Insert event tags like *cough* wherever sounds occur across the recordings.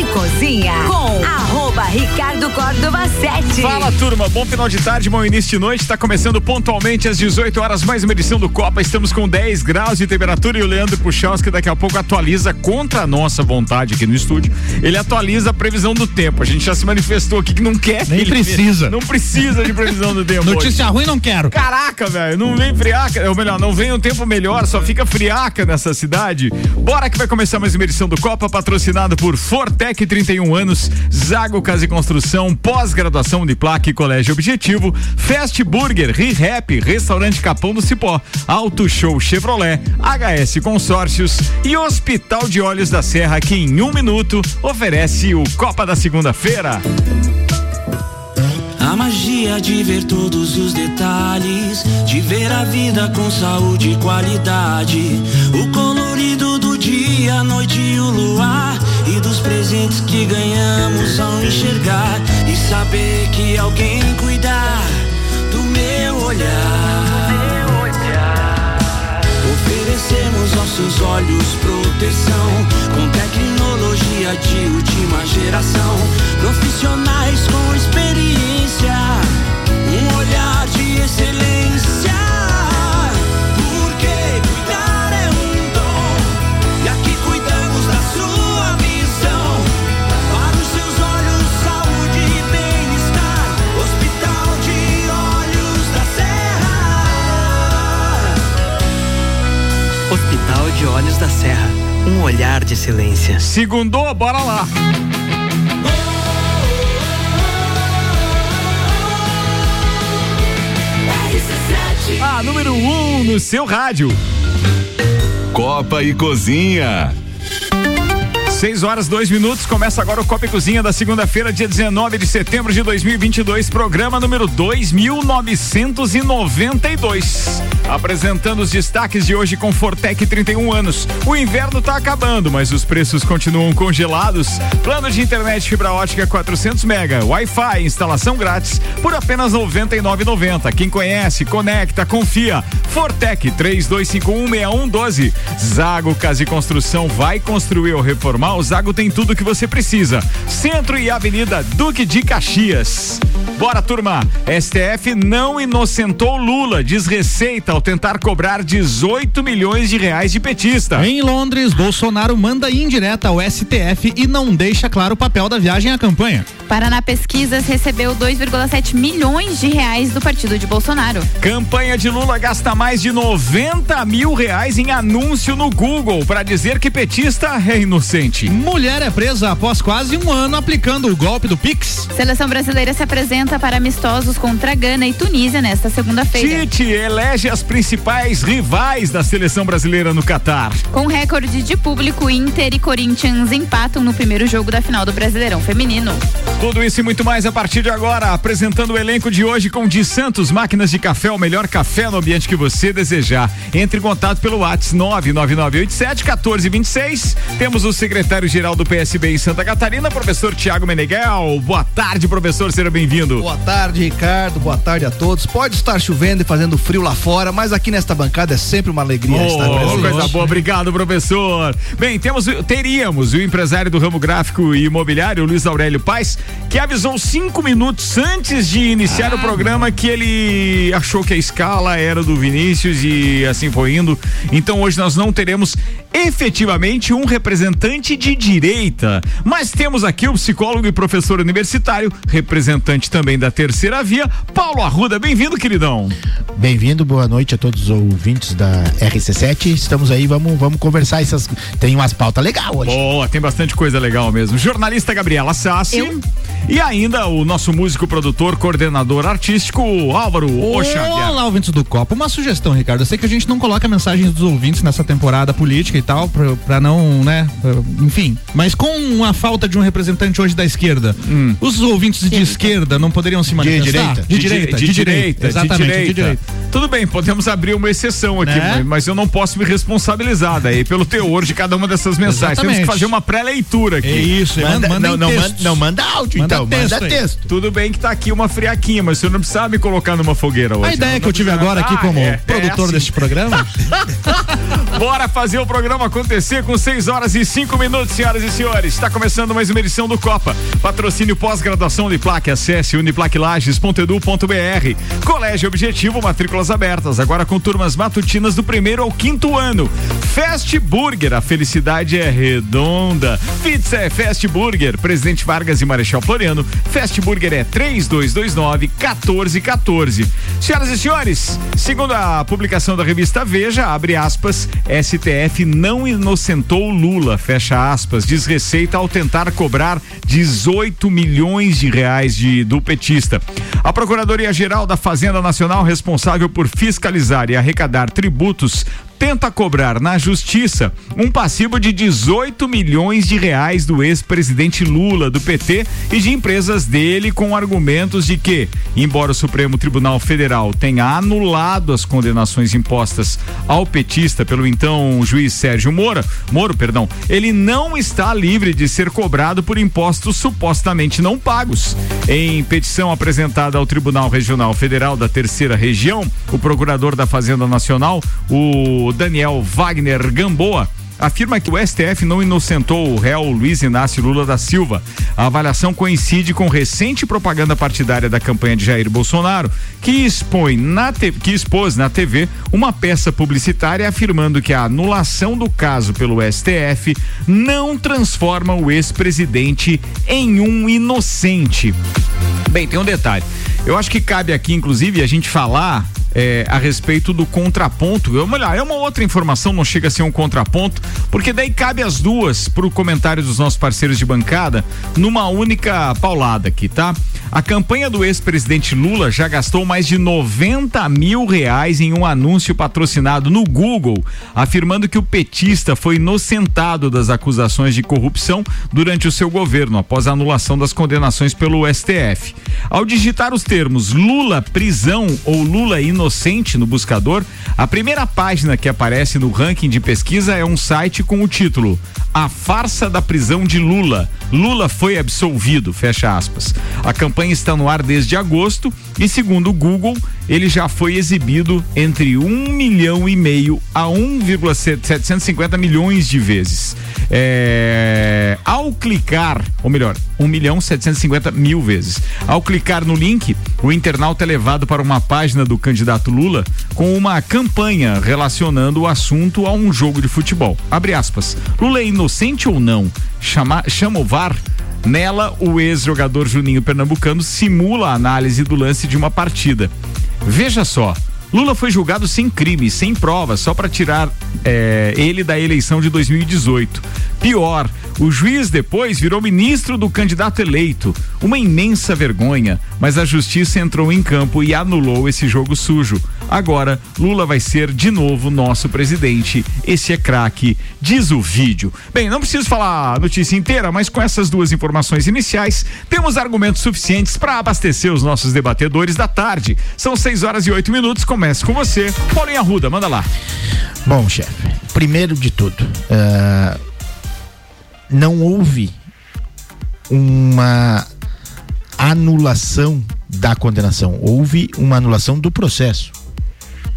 e Cozinha com arroba Ricardo Córdova 7. Fala turma, bom final de tarde, bom início de noite. Está começando pontualmente às 18 horas, mais uma edição do Copa. Estamos com 10 graus de temperatura e o Leandro Puchalski daqui a pouco atualiza contra a nossa vontade aqui no estúdio. Ele atualiza a previsão do tempo. A gente já se manifestou aqui que não quer. Nem precisa. Não precisa de previsão do tempo. Notícia hoje. ruim não quero. Caraca, velho, não vem friaca, ou melhor, não vem um tempo melhor, só fica friaca nessa cidade. Bora que vai começar mais uma edição do Copa, patrocinado por Fortec 31 anos, Zago Casa e Construção, pós-graduação de placa e colégio objetivo, Fast Burger, ReHap, Restaurante Capão do Cipó, Auto Show Chevrolet, HS Consórcios e Hospital de Olhos da Serra, que em um minuto oferece o Copa da segunda-feira. A magia de ver todos os detalhes, de ver a vida com saúde e qualidade. O colorido do dia, a noite e o luar. E dos presentes que ganhamos ao enxergar. E saber que alguém cuidar do meu olhar. Oferecemos aos seus olhos proteção com tecnologia de última geração. Profissionais com experiência, um olhar de excelência. De Olhos da Serra. Um olhar de excelência. Segundou, bora lá. A número 1 um no seu rádio. Copa e Cozinha. 6 horas, 2 minutos. Começa agora o Copa e Cozinha da segunda-feira, dia 19 de setembro de 2022. Programa número 2992. Apresentando os destaques de hoje com Fortec 31 anos. O inverno está acabando, mas os preços continuam congelados. Plano de internet fibra ótica 400 mega, Wi-Fi, instalação grátis por apenas 99,90. Quem conhece, conecta, confia. Fortec 32516112. Zago Casa e Construção vai construir ou reformar. O Zago tem tudo que você precisa. Centro e Avenida Duque de Caxias. Bora, turma. STF não inocentou Lula, diz Receita ao tentar cobrar 18 milhões de reais de petista. Em Londres, Bolsonaro manda indireta ao STF e não deixa claro o papel da viagem à campanha. Paraná Pesquisas recebeu 2,7 milhões de reais do partido de Bolsonaro. Campanha de Lula gasta mais de 90 mil reais em anúncio no Google para dizer que petista é inocente. Mulher é presa após quase um ano aplicando o golpe do Pix. Seleção brasileira se apresenta para amistosos contra Gana e Tunísia nesta segunda-feira. Tite elege as principais rivais da seleção brasileira no Catar. Com recorde de público, Inter e Corinthians empatam no primeiro jogo da final do Brasileirão Feminino. Tudo isso e muito mais a partir de agora, apresentando o elenco de hoje com Di Santos, máquinas de café, o melhor café no ambiente que você desejar. Entre em contato pelo WhatsApp 99987 1426. Temos o secretário-geral do PSB em Santa Catarina, professor Tiago Meneghel. Boa tarde, professor, seja bem-vindo. Boa tarde, Ricardo. Boa tarde a todos. Pode estar chovendo e fazendo frio lá fora, mas aqui nesta bancada é sempre uma alegria oh, estar presente. Coisa boa, obrigado, professor. Bem, temos, teríamos o empresário do ramo gráfico e imobiliário, Luiz Aurélio Paz, que avisou cinco minutos antes de iniciar ah, o programa que ele achou que a escala era do Vinícius e assim foi indo. Então hoje nós não teremos efetivamente um representante de direita, mas temos aqui o psicólogo e professor universitário, representante também da terceira via, Paulo Arruda. Bem-vindo, queridão. Bem-vindo, boa noite a todos os ouvintes da RC7. Estamos aí, vamos, vamos conversar essas. Tem umas pautas legais hoje. Boa, tem bastante coisa legal mesmo. Jornalista Gabriela Sassi. Eu? E ainda o nosso músico, produtor, coordenador artístico, Álvaro Oxavier. Olá, ouvintes do Copo. Uma sugestão, Ricardo. Eu sei que a gente não coloca mensagens dos ouvintes nessa temporada política e tal, pra, pra não, né? Enfim. Mas com a falta de um representante hoje da esquerda, hum. os ouvintes de esquerda não poderiam se manifestar? De direita. De direita. De, de direita. Exatamente, de direita. De direita. Tudo bem, podemos abrir uma exceção aqui, Né? mas- eu não posso me responsabilizar daí pelo teor de cada uma dessas mensagens. Temos que Exatamente. fazer uma pré-leitura aqui. É isso, Manda, manda, não, não, manda, não manda áudio, Manda então. texto manda aí. texto. Tudo bem que tá aqui uma friaquinha, mas o senhor não precisava me colocar numa fogueira hoje. A ideia Não que eu tive precisa- agora aqui Ah, como é, é produtor assim. deste programa. *laughs* Bora fazer o programa acontecer com 6 horas e 5 minutos, senhoras e senhores. Está começando mais uma edição do Copa. Patrocínio pós-graduação Uniplaque. Acesse uniplaquilages.edu.br. Colégio Objetivo, matrículas abertas. Agora com turmas matutinas do primeiro ao quinto ano. Fast Burger, a felicidade é redonda. Pizza é Fast Burger. Presidente Vargas e Marechal Floriano. Fast Burger é 3229 1414. Senhoras e senhores, segundo a publicação da revista Veja, abre aspas, STF não inocentou Lula, fecha aspas, diz Receita ao tentar cobrar 18 milhões de reais de, do petista. A Procuradoria-Geral da Fazenda Nacional, responsável por fiscalizar e arrecadar tributos, tenta cobrar na justiça um passivo de 18 milhões de reais do ex-presidente Lula do PT e de empresas dele com argumentos de que, embora o Supremo Tribunal Federal tenha anulado as condenações impostas ao petista pelo então juiz Sérgio Moro, Moro, perdão, ele não está livre de ser cobrado por impostos supostamente não pagos. Em petição apresentada ao Tribunal Regional Federal da Terceira Região, o procurador da Fazenda Nacional, o Daniel Wagner Gamboa, afirma que o STF não inocentou o réu Luiz Inácio Lula da Silva. A avaliação coincide com recente propaganda partidária da campanha de Jair Bolsonaro, que expõe na te- que expôs na TV uma peça publicitária afirmando que a anulação do caso pelo STF não transforma o ex-presidente em um inocente. Bem, tem um detalhe. Eu acho que cabe aqui, inclusive, a gente falar é, a respeito do contraponto. Eu, olha, é uma outra informação, não chega a ser um contraponto, porque daí cabe as duas para o comentário dos nossos parceiros de bancada numa única paulada aqui, tá? A campanha do ex-presidente Lula já gastou mais de 90 mil reais em um anúncio patrocinado no Google, afirmando que o petista foi inocentado das acusações de corrupção durante o seu governo, após a anulação das condenações pelo STF. Ao digitar os termos Lula prisão ou Lula inocente no buscador, a primeira página que aparece no ranking de pesquisa é um site com o título A farsa da prisão de Lula. Lula foi absolvido, fecha aspas. A campanha está no ar desde agosto e, segundo o Google, ele já foi exibido entre um milhão e meio a 1,750 milhões de vezes. É, Ao clicar, ou melhor, 1 milhão 750 mil vezes. Ao clicar no link, o internauta é levado para uma página do candidato Lula com uma campanha relacionando o assunto a um jogo de futebol. Abre aspas. Lula é inocente ou não? Chama, chama o VAR? Nela, o ex-jogador Juninho Pernambucano simula a análise do lance de uma partida. Veja só. Lula foi julgado sem crime, sem provas, só para tirar eh, ele da eleição de 2018. Pior, o juiz depois virou ministro do candidato eleito. Uma imensa vergonha, mas a justiça entrou em campo e anulou esse jogo sujo. Agora, Lula vai ser de novo nosso presidente. Esse é craque, diz o vídeo. Bem, não preciso falar a notícia inteira, mas com essas duas informações iniciais, temos argumentos suficientes para abastecer os nossos debatedores da tarde. São 6 horas e 8 minutos. Comece com você. Paulinho Arruda, manda lá. Bom, chefe, primeiro de tudo, ah, não houve uma anulação da condenação, houve uma anulação do processo.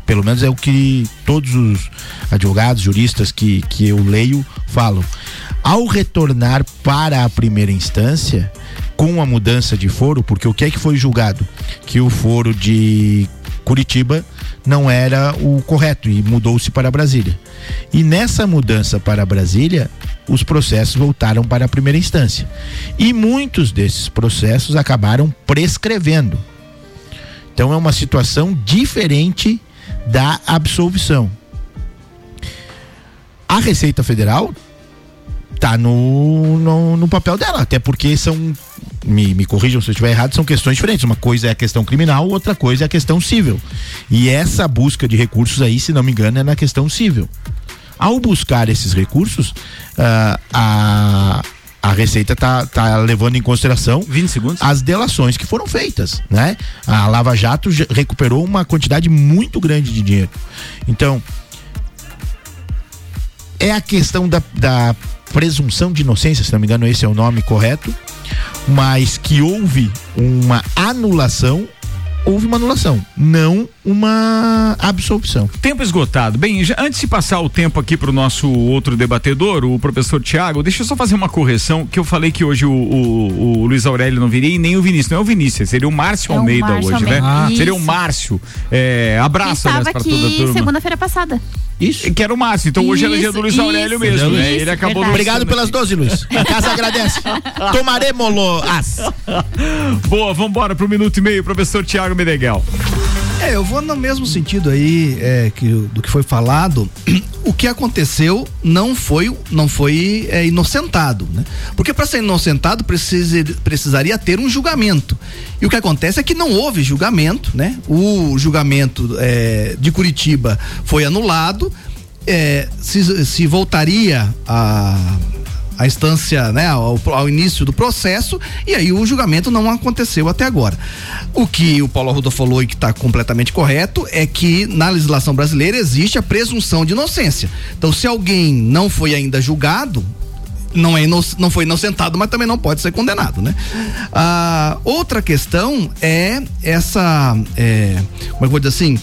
Pelo menos é o que todos os advogados, juristas que, que eu leio falam. Ao retornar para a primeira instância, com a mudança de foro, porque o que é que foi julgado? Que o foro de Curitiba não era o correto e mudou-se para Brasília. E nessa mudança para Brasília, os processos voltaram para a primeira instância. E muitos desses processos acabaram prescrevendo. Então é uma situação diferente da absolvição. A Receita Federal tá no, no, no papel dela, até porque são, me, me corrijam se eu estiver errado, são questões diferentes. Uma coisa é a questão criminal, outra coisa é a questão civil. E essa busca de recursos aí, se não me engano, é na questão civil. Ao buscar esses recursos, ah, a, a Receita tá, tá levando em consideração 20 segundos. as delações que foram feitas, né? A Lava Jato recuperou uma quantidade muito grande de dinheiro. Então, é a questão da, da presunção de inocência, se não me engano, esse é o nome correto, mas que houve uma anulação, houve uma anulação, não uma absolvição. Tempo esgotado. Bem, já, antes de passar o tempo aqui para o nosso outro debatedor, o professor Tiago, deixa eu só fazer uma correção, que eu falei que hoje o, o- o Luiz Aurélio não viria e nem o Vinícius. Não é o Vinícius, seria o Márcio É o Almeida Márcio hoje, né? Almeida. Ah. Seria o. Márcio. É, abraço, aliás, estava para toda a aqui turma. segunda-feira passada. Isso. Que era o Márcio, então hoje era dia do Luiz Isso, Aurélio isso, mesmo, né? Ele acabou verdade. Obrigado pelas 12, Luiz. A casa agradece. *laughs* Tomaremos as. Boa, vambora pro minuto e meio, professor Tiago Meneghel. É, eu vou no mesmo sentido aí é, que, do que foi falado. *clears throat* O que aconteceu não foi, não foi é, inocentado, né? Porque para ser inocentado precisa, precisaria ter um julgamento. E o que acontece é que não houve julgamento, né? O julgamento é, de Curitiba foi anulado. é, se, se voltaria a a instância, né, ao, ao início do processo, e aí o julgamento não aconteceu até agora. O que o Paulo Arruda falou e que está completamente correto é que na legislação brasileira existe a presunção de inocência. Então, se alguém não foi ainda julgado, não, é não foi inocentado, mas também não pode ser condenado, né? Ah, outra questão é essa, é, como é que eu vou dizer assim,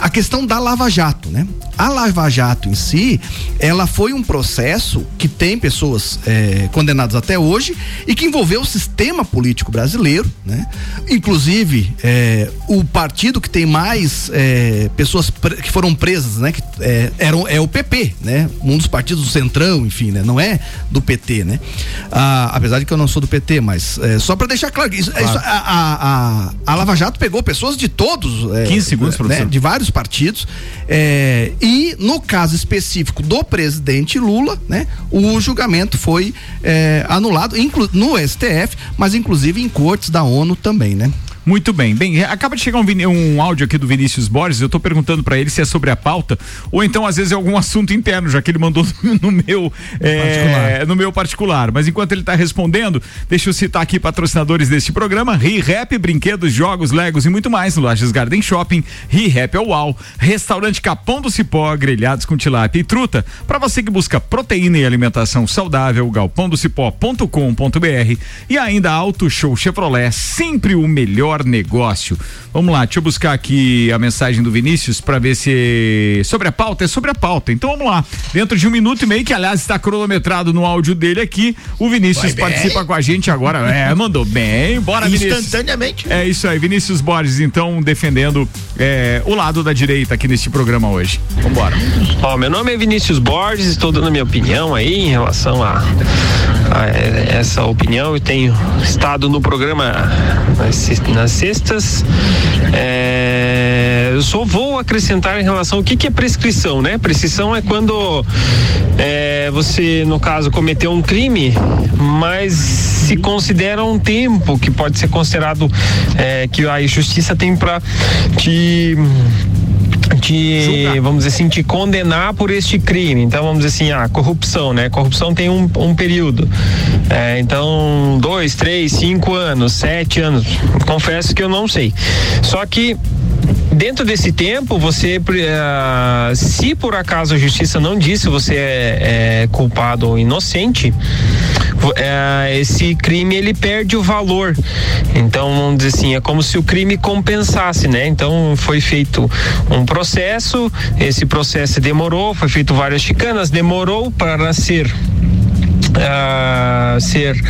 a questão da Lava Jato, né? A Lava Jato em si, ela foi um processo que tem pessoas é, condenadas até hoje e que envolveu o sistema político brasileiro, né? Inclusive, é, o partido que tem mais é, pessoas que foram presas, né? Que é, eram, é o PP, né? Um dos partidos do Centrão, enfim, né? Não é do PT, né? Ah, apesar de que eu não sou do PT, mas é, só para deixar claro que isso, isso- a, a, a, a Lava Jato pegou pessoas de todos, é, 15 segundos, né, de vários partidos. é, e no caso específico do presidente Lula, né, o julgamento foi é, anulado no STF, mas inclusive em cortes da ONU também, né? Muito bem. Bem, acaba de chegar um, um áudio aqui do Vinícius Borges. Eu tô perguntando pra ele se é sobre a pauta ou então às vezes é algum assunto interno, já que ele mandou *laughs* no meu é, no meu particular. Mas enquanto ele tá respondendo, deixa eu citar aqui patrocinadores deste programa: ReHap, brinquedos, jogos, legos e muito mais no Lages Garden Shopping, ReHap é Uau, Restaurante Capão do Cipó, grelhados com tilápia e truta. Pra você que busca proteína e alimentação saudável, galpãodocipó.com.br e ainda Auto Show Chevrolet, sempre o melhor negócio. Vamos lá, deixa eu buscar aqui a mensagem do Vinícius para ver se sobre a pauta é sobre a pauta. Então vamos lá. Dentro de um minuto e meio, que aliás está cronometrado no áudio dele aqui, o Vinícius participa com a gente agora. É, mandou bem. Bora, Vinícius. Instantaneamente. É isso aí, Vinícius Borges, então, defendendo é, o lado da direita aqui neste programa hoje. Vambora. Ó, meu nome é Vinícius Borges, estou dando a minha opinião aí em relação a, a essa opinião. Eu tenho estado no programa nas, nas sextas. É, eu só vou acrescentar em relação ao que, que é prescrição, né? Prescrição é quando é, você, no caso, cometeu um crime, mas se considera um tempo que pode ser considerado é, que a justiça tem para te te, vamos dizer assim, te condenar por este crime. Então, vamos dizer assim, a corrupção, né? Corrupção tem um, um período. É, então, dois, três, cinco anos, sete anos. Confesso que eu não sei. Só que dentro desse tempo, você, eh, se por acaso a justiça não disse você é, é culpado ou inocente, eh, esse crime ele perde o valor. Então, vamos dizer assim, é como se o crime compensasse, né? Então, foi feito um processo, esse processo demorou, foi feito várias chicanas, demorou para ser ser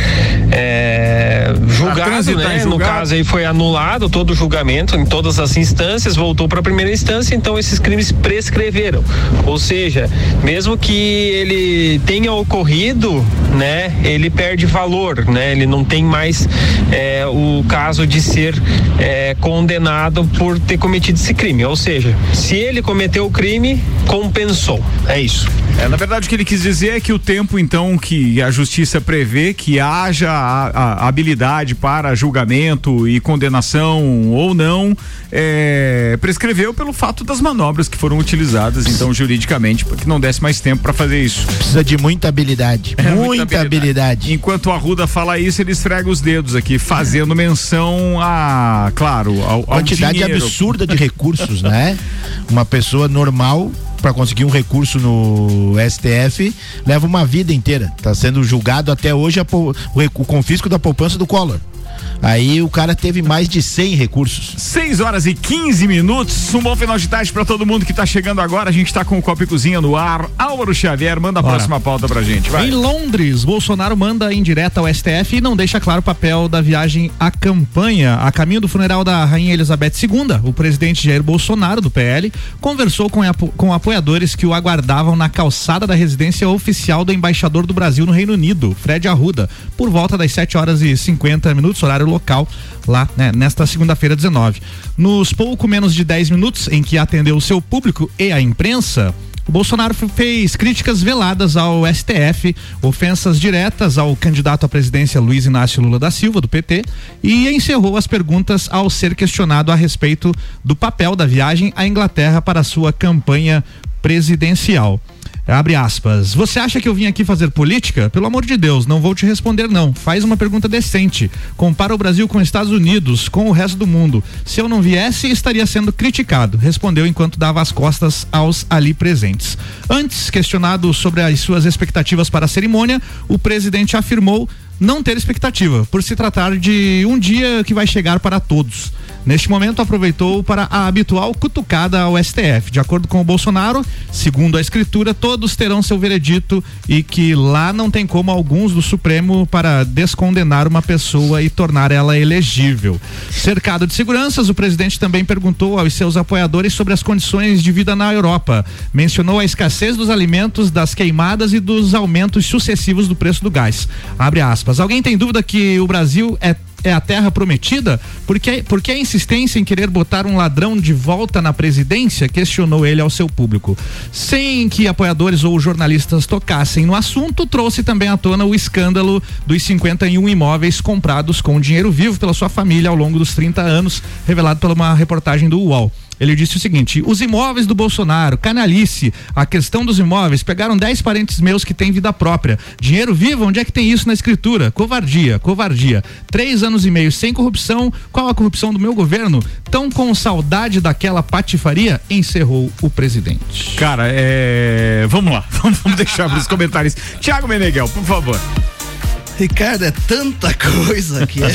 é, julgado, né? No julgado. caso aí foi anulado todo o julgamento em todas as instâncias, voltou para a primeira instância, então esses crimes prescreveram. Ou seja, mesmo que ele tenha ocorrido, né, ele perde valor, né? Ele não tem mais é, o caso de ser é, condenado por ter cometido esse crime. Ou seja, se ele cometeu o crime, compensou. É isso. É, na verdade, o que ele quis dizer é que o tempo, então, que a justiça prevê que haja a, a habilidade para julgamento e condenação ou não, é, prescreveu pelo fato das manobras que foram utilizadas, então, juridicamente, porque não desse mais tempo para fazer isso. Precisa de muita habilidade. É, muita, habilidade. Enquanto o Arruda fala isso, ele esfrega os dedos aqui, fazendo menção a, claro, ao, ao Quantidade dinheiro. absurda de recursos, né? *laughs* Uma pessoa normal para conseguir um recurso no STF leva uma vida inteira. Tá sendo julgado até hoje a o, o confisco da poupança do Collor. Aí o cara teve mais de 100 recursos. 6 horas e 15 minutos. Um bom final de tarde para todo mundo que tá chegando agora. A gente tá com o Copa e Cozinha no ar. Álvaro Xavier, manda a Bora. próxima pauta pra gente. Vai. Em Londres, Bolsonaro manda em direta ao STF e não deixa claro o papel da viagem à campanha. A caminho do funeral da Rainha Elizabeth II, o presidente Jair Bolsonaro, do PL, conversou com, apo- com apoiadores que o aguardavam na calçada da residência oficial do embaixador do Brasil no Reino Unido, Fred Arruda, por volta das 7 horas e 50 minutos, horário local, lá né, nesta segunda-feira 19. Nos pouco menos de 10 minutos em que atendeu o seu público e a imprensa, o Bolsonaro fez críticas veladas ao STF, ofensas diretas ao candidato à presidência Luiz Inácio Lula da Silva, do PT, e encerrou as perguntas ao ser questionado a respeito do papel da viagem à Inglaterra para sua campanha presidencial. Abre aspas. Você acha que eu vim aqui fazer política? Pelo amor de Deus, não vou te responder não. Faz uma pergunta decente. Compara o Brasil com os Estados Unidos, com o resto do mundo. Se eu não viesse, estaria sendo criticado. Respondeu enquanto dava as costas aos ali presentes. Antes, questionado sobre as suas expectativas para a cerimônia, o presidente afirmou não ter expectativa, por se tratar de um dia que vai chegar para todos. Neste momento, aproveitou para a habitual cutucada ao STF. De acordo com o Bolsonaro, segundo a escritura, todos terão seu veredito e que lá não tem como alguns do Supremo para descondenar uma pessoa e tornar ela elegível. Cercado de seguranças, o presidente também perguntou aos seus apoiadores sobre as condições de vida na Europa. Mencionou a escassez dos alimentos, das queimadas e dos aumentos sucessivos do preço do gás. Abre aspas. Alguém tem dúvida que o Brasil é é a terra prometida? Por que, por que a insistência em querer botar um ladrão de volta na presidência? Questionou ele ao seu público. Sem que apoiadores ou jornalistas tocassem no assunto, trouxe também à tona o escândalo dos 51 imóveis comprados com dinheiro vivo pela sua família ao longo dos 30 anos, revelado por uma reportagem do UOL. Ele disse o seguinte: os imóveis do Bolsonaro, canalice, a questão dos imóveis, pegaram 10 parentes meus que têm vida própria. Dinheiro vivo, onde é que tem isso na escritura? Covardia, covardia. Três anos e meio sem corrupção, qual a corrupção do meu governo? Tão com saudade daquela patifaria? Encerrou o presidente. Cara, é. Vamos lá, *laughs* vamos, deixar para os comentários. Tiago Meneghel, por favor. Ricardo, é tanta *laughs* coisa que a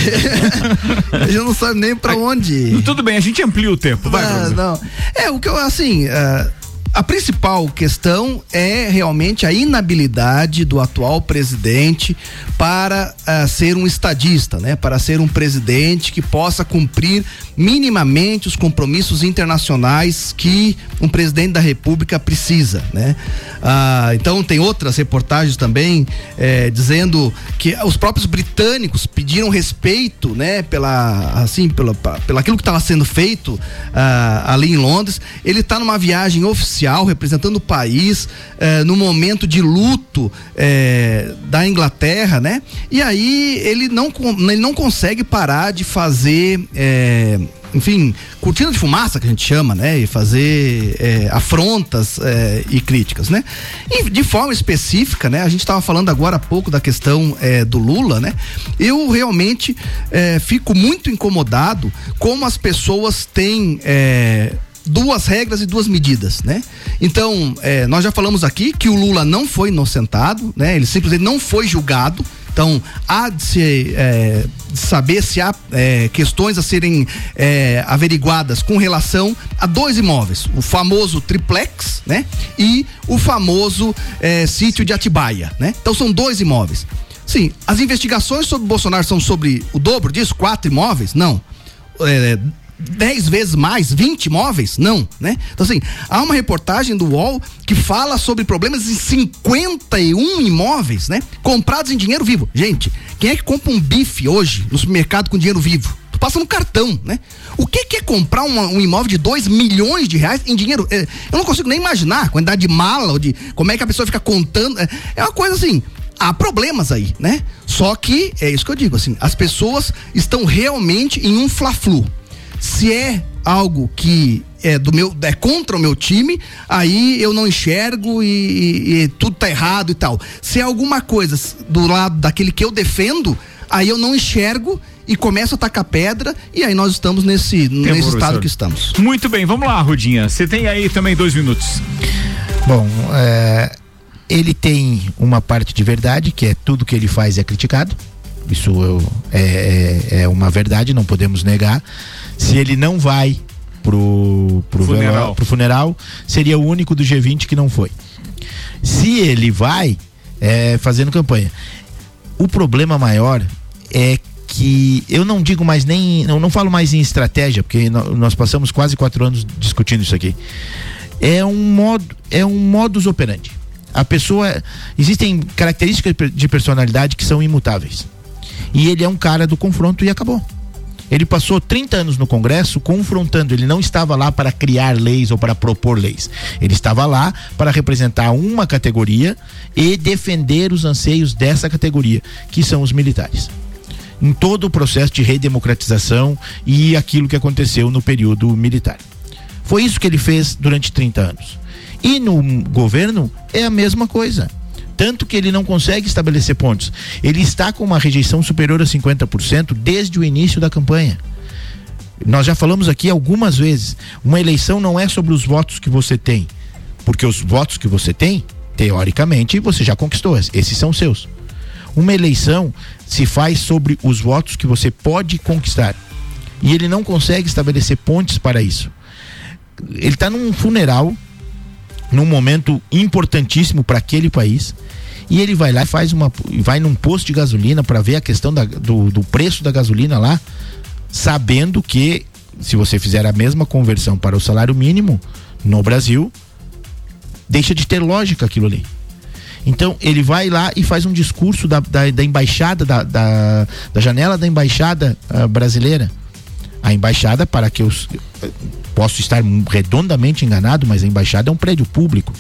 gente não sabe nem pra onde. ir. Tudo bem, a gente amplia o tempo. Vai, Ah, não. É, o que eu, assim, ah, a principal questão é realmente a inabilidade do atual presidente para ah, ser um estadista, né? Para ser um presidente que possa cumprir minimamente os compromissos internacionais que um presidente da República precisa, né? Ah, então tem outras reportagens também eh, dizendo que os próprios britânicos pediram respeito, né? Pela assim, pela, pela aquilo que estava sendo feito ah, ali em Londres. Ele está numa viagem oficial representando o país eh, no momento de luto eh, da Inglaterra, né? E aí ele não ele não consegue parar de fazer eh, enfim, cortina de fumaça que a gente chama, né? E fazer é, afrontas é, e críticas, né? E de forma específica, né? A gente estava falando agora há pouco da questão é, do Lula, né? Eu realmente fico muito incomodado como as pessoas têm duas regras e duas medidas, né? Então, é, nós já falamos aqui que o Lula não foi inocentado, né? Ele simplesmente não foi julgado. Então, há de se é, saber se há é, questões a serem é, averiguadas com relação a dois imóveis: o famoso triplex, né? E o famoso é, sítio de Atibaia, né? Então, são dois imóveis. Sim, as investigações sobre Bolsonaro são sobre o dobro disso? Quatro imóveis? Não. É, 10 vezes mais, 20 imóveis? Não, né? Então, assim, há uma reportagem do UOL que fala sobre problemas em 51 imóveis, né? Comprados em dinheiro vivo. Gente, quem é que compra um bife hoje no supermercado com dinheiro vivo? Tu passa no cartão, né? O que, que é comprar uma- um imóvel de 2 milhões de reais em dinheiro? É, eu não consigo nem imaginar a quantidade de mala ou de como é que a pessoa fica contando. É, é uma coisa assim há problemas aí, né? Só que é isso que eu digo, assim, as pessoas estão realmente em um fla-flu. Se é algo que é do meu é contra o meu time, aí eu não enxergo e, e- e tudo tá errado e tal. Se é alguma coisa do lado daquele que eu defendo, aí eu não enxergo e começo a tacar pedra e aí nós estamos nesse, nesse estado que estamos. Muito bem, vamos lá, Rudinha. Você tem aí também dois minutos. Bom, é, ele tem uma parte de verdade, que é tudo que ele faz é criticado. Isso eu- é, é, é uma verdade, não podemos negar. Se ele não vai pro, pro, Funeral. veló- pro funeral, seria o único do G20 que não foi. Se ele vai, é fazendo campanha. O problema maior é que eu não digo mais nem, eu não falo mais em estratégia, porque nó- nós passamos quase quatro anos discutindo isso aqui. É um modo, é um modus operandi. A pessoa, existem características de personalidade que são imutáveis. E ele é um cara do confronto e acabou. Ele passou 30 anos no Congresso confrontando. Ele não estava lá para criar leis ou para propor leis. Ele estava lá para representar uma categoria e defender os anseios dessa categoria, que são os militares. Em todo o processo de redemocratização e aquilo que aconteceu no período militar. Foi isso que ele fez durante 30 anos. E no governo é a mesma coisa. Tanto que ele não consegue estabelecer pontos. Ele está com uma rejeição superior a 50% desde o início da campanha. Nós já falamos aqui algumas vezes. Uma eleição não é sobre os votos que você tem. Porque os votos que você tem, teoricamente, você já conquistou. Esses são seus. Uma eleição se faz sobre os votos que você pode conquistar. E ele não consegue estabelecer pontes para isso. Ele está num funeral, num momento importantíssimo para aquele país. E ele vai lá e faz uma. vai num posto de gasolina para ver a questão da- do, do preço da gasolina lá, sabendo que se você fizer a mesma conversão para o salário mínimo no Brasil, deixa de ter lógica aquilo ali. Então ele vai lá e faz um discurso da, da, da embaixada, da, da, da janela da embaixada ah, brasileira. A embaixada, para que eu posso estar redondamente enganado, mas a embaixada é um prédio público.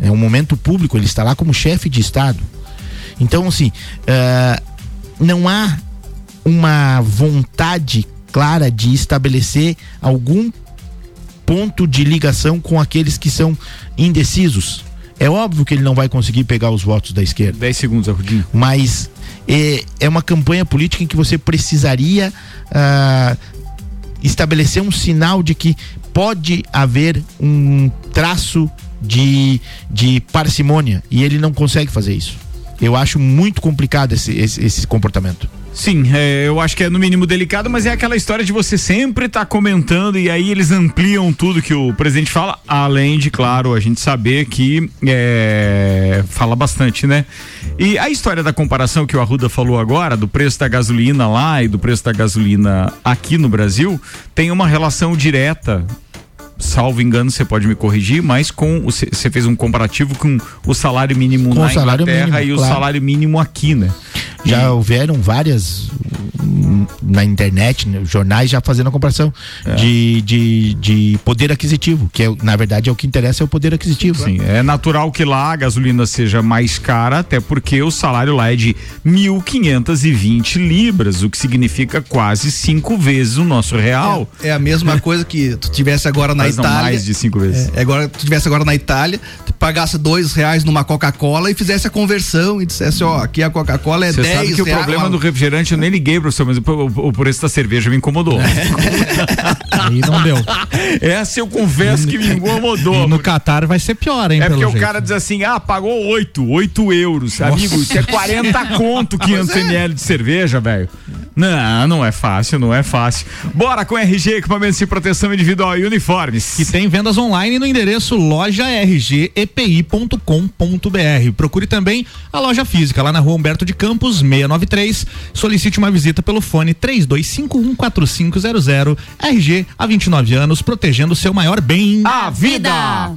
É um momento público, ele está lá como chefe de Estado. Então, assim, ah, não há uma vontade clara de estabelecer algum ponto de ligação com aqueles que são indecisos. É óbvio que ele não vai conseguir pegar os votos da esquerda. 10 segundos, Arrudinho. Mas é, uma campanha política em que você precisaria ah, estabelecer um sinal de que pode haver um traço de, de parcimônia e ele não consegue fazer isso. Eu acho muito complicado esse, esse, esse comportamento. Sim, é, eu acho que é no mínimo delicado, mas é aquela história de você sempre estar comentando e aí eles ampliam tudo que o presidente fala, além de, claro, a gente saber que é, fala bastante, né? E a história da comparação que o Arruda falou agora, do preço da gasolina lá e do preço da gasolina aqui no Brasil, tem uma relação direta salvo engano, você pode me corrigir, mas com você fez um comparativo com o salário mínimo Com na Inglaterra mínimo, e claro. o salário mínimo aqui, né? Já houveram várias hum, na internet, né, jornais já fazendo a comparação É. de, de, de poder aquisitivo, que é, na verdade é o que interessa é o poder aquisitivo. Sim, é natural que lá a gasolina seja mais cara, até porque o salário lá é de 1.520 libras, o que significa quase cinco vezes o nosso real. É a mesma *laughs* coisa que tu tivesse agora na Mas não Itália. mais de cinco vezes. É, agora tu tivesse agora na Itália, tu pagasse dois reais numa Coca-Cola e fizesse a conversão e dissesse, ó, aqui a Coca-Cola é Você 10 sabe que o problema do refrigerante eu nem liguei, professor, mas o, o, o preço da cerveja me incomodou. *laughs* Aí não deu. Essa eu confesso que me incomodou. E no Catar vai ser pior, hein? É porque pelo o jeito. cara diz assim, ah, pagou 8, 8 euros. Amigo, isso é 40 conto, 500 ml de cerveja, velho. Não, não é fácil, não é fácil. Bora com RG, equipamentos de proteção individual e uniformes. Que tem vendas online no endereço lojargepi.com.br. Procure também a loja física lá na rua Humberto de Campos, 693. Solicite uma visita pelo fone 32514500. RG há 29 anos, protegendo o seu maior bem. A vida!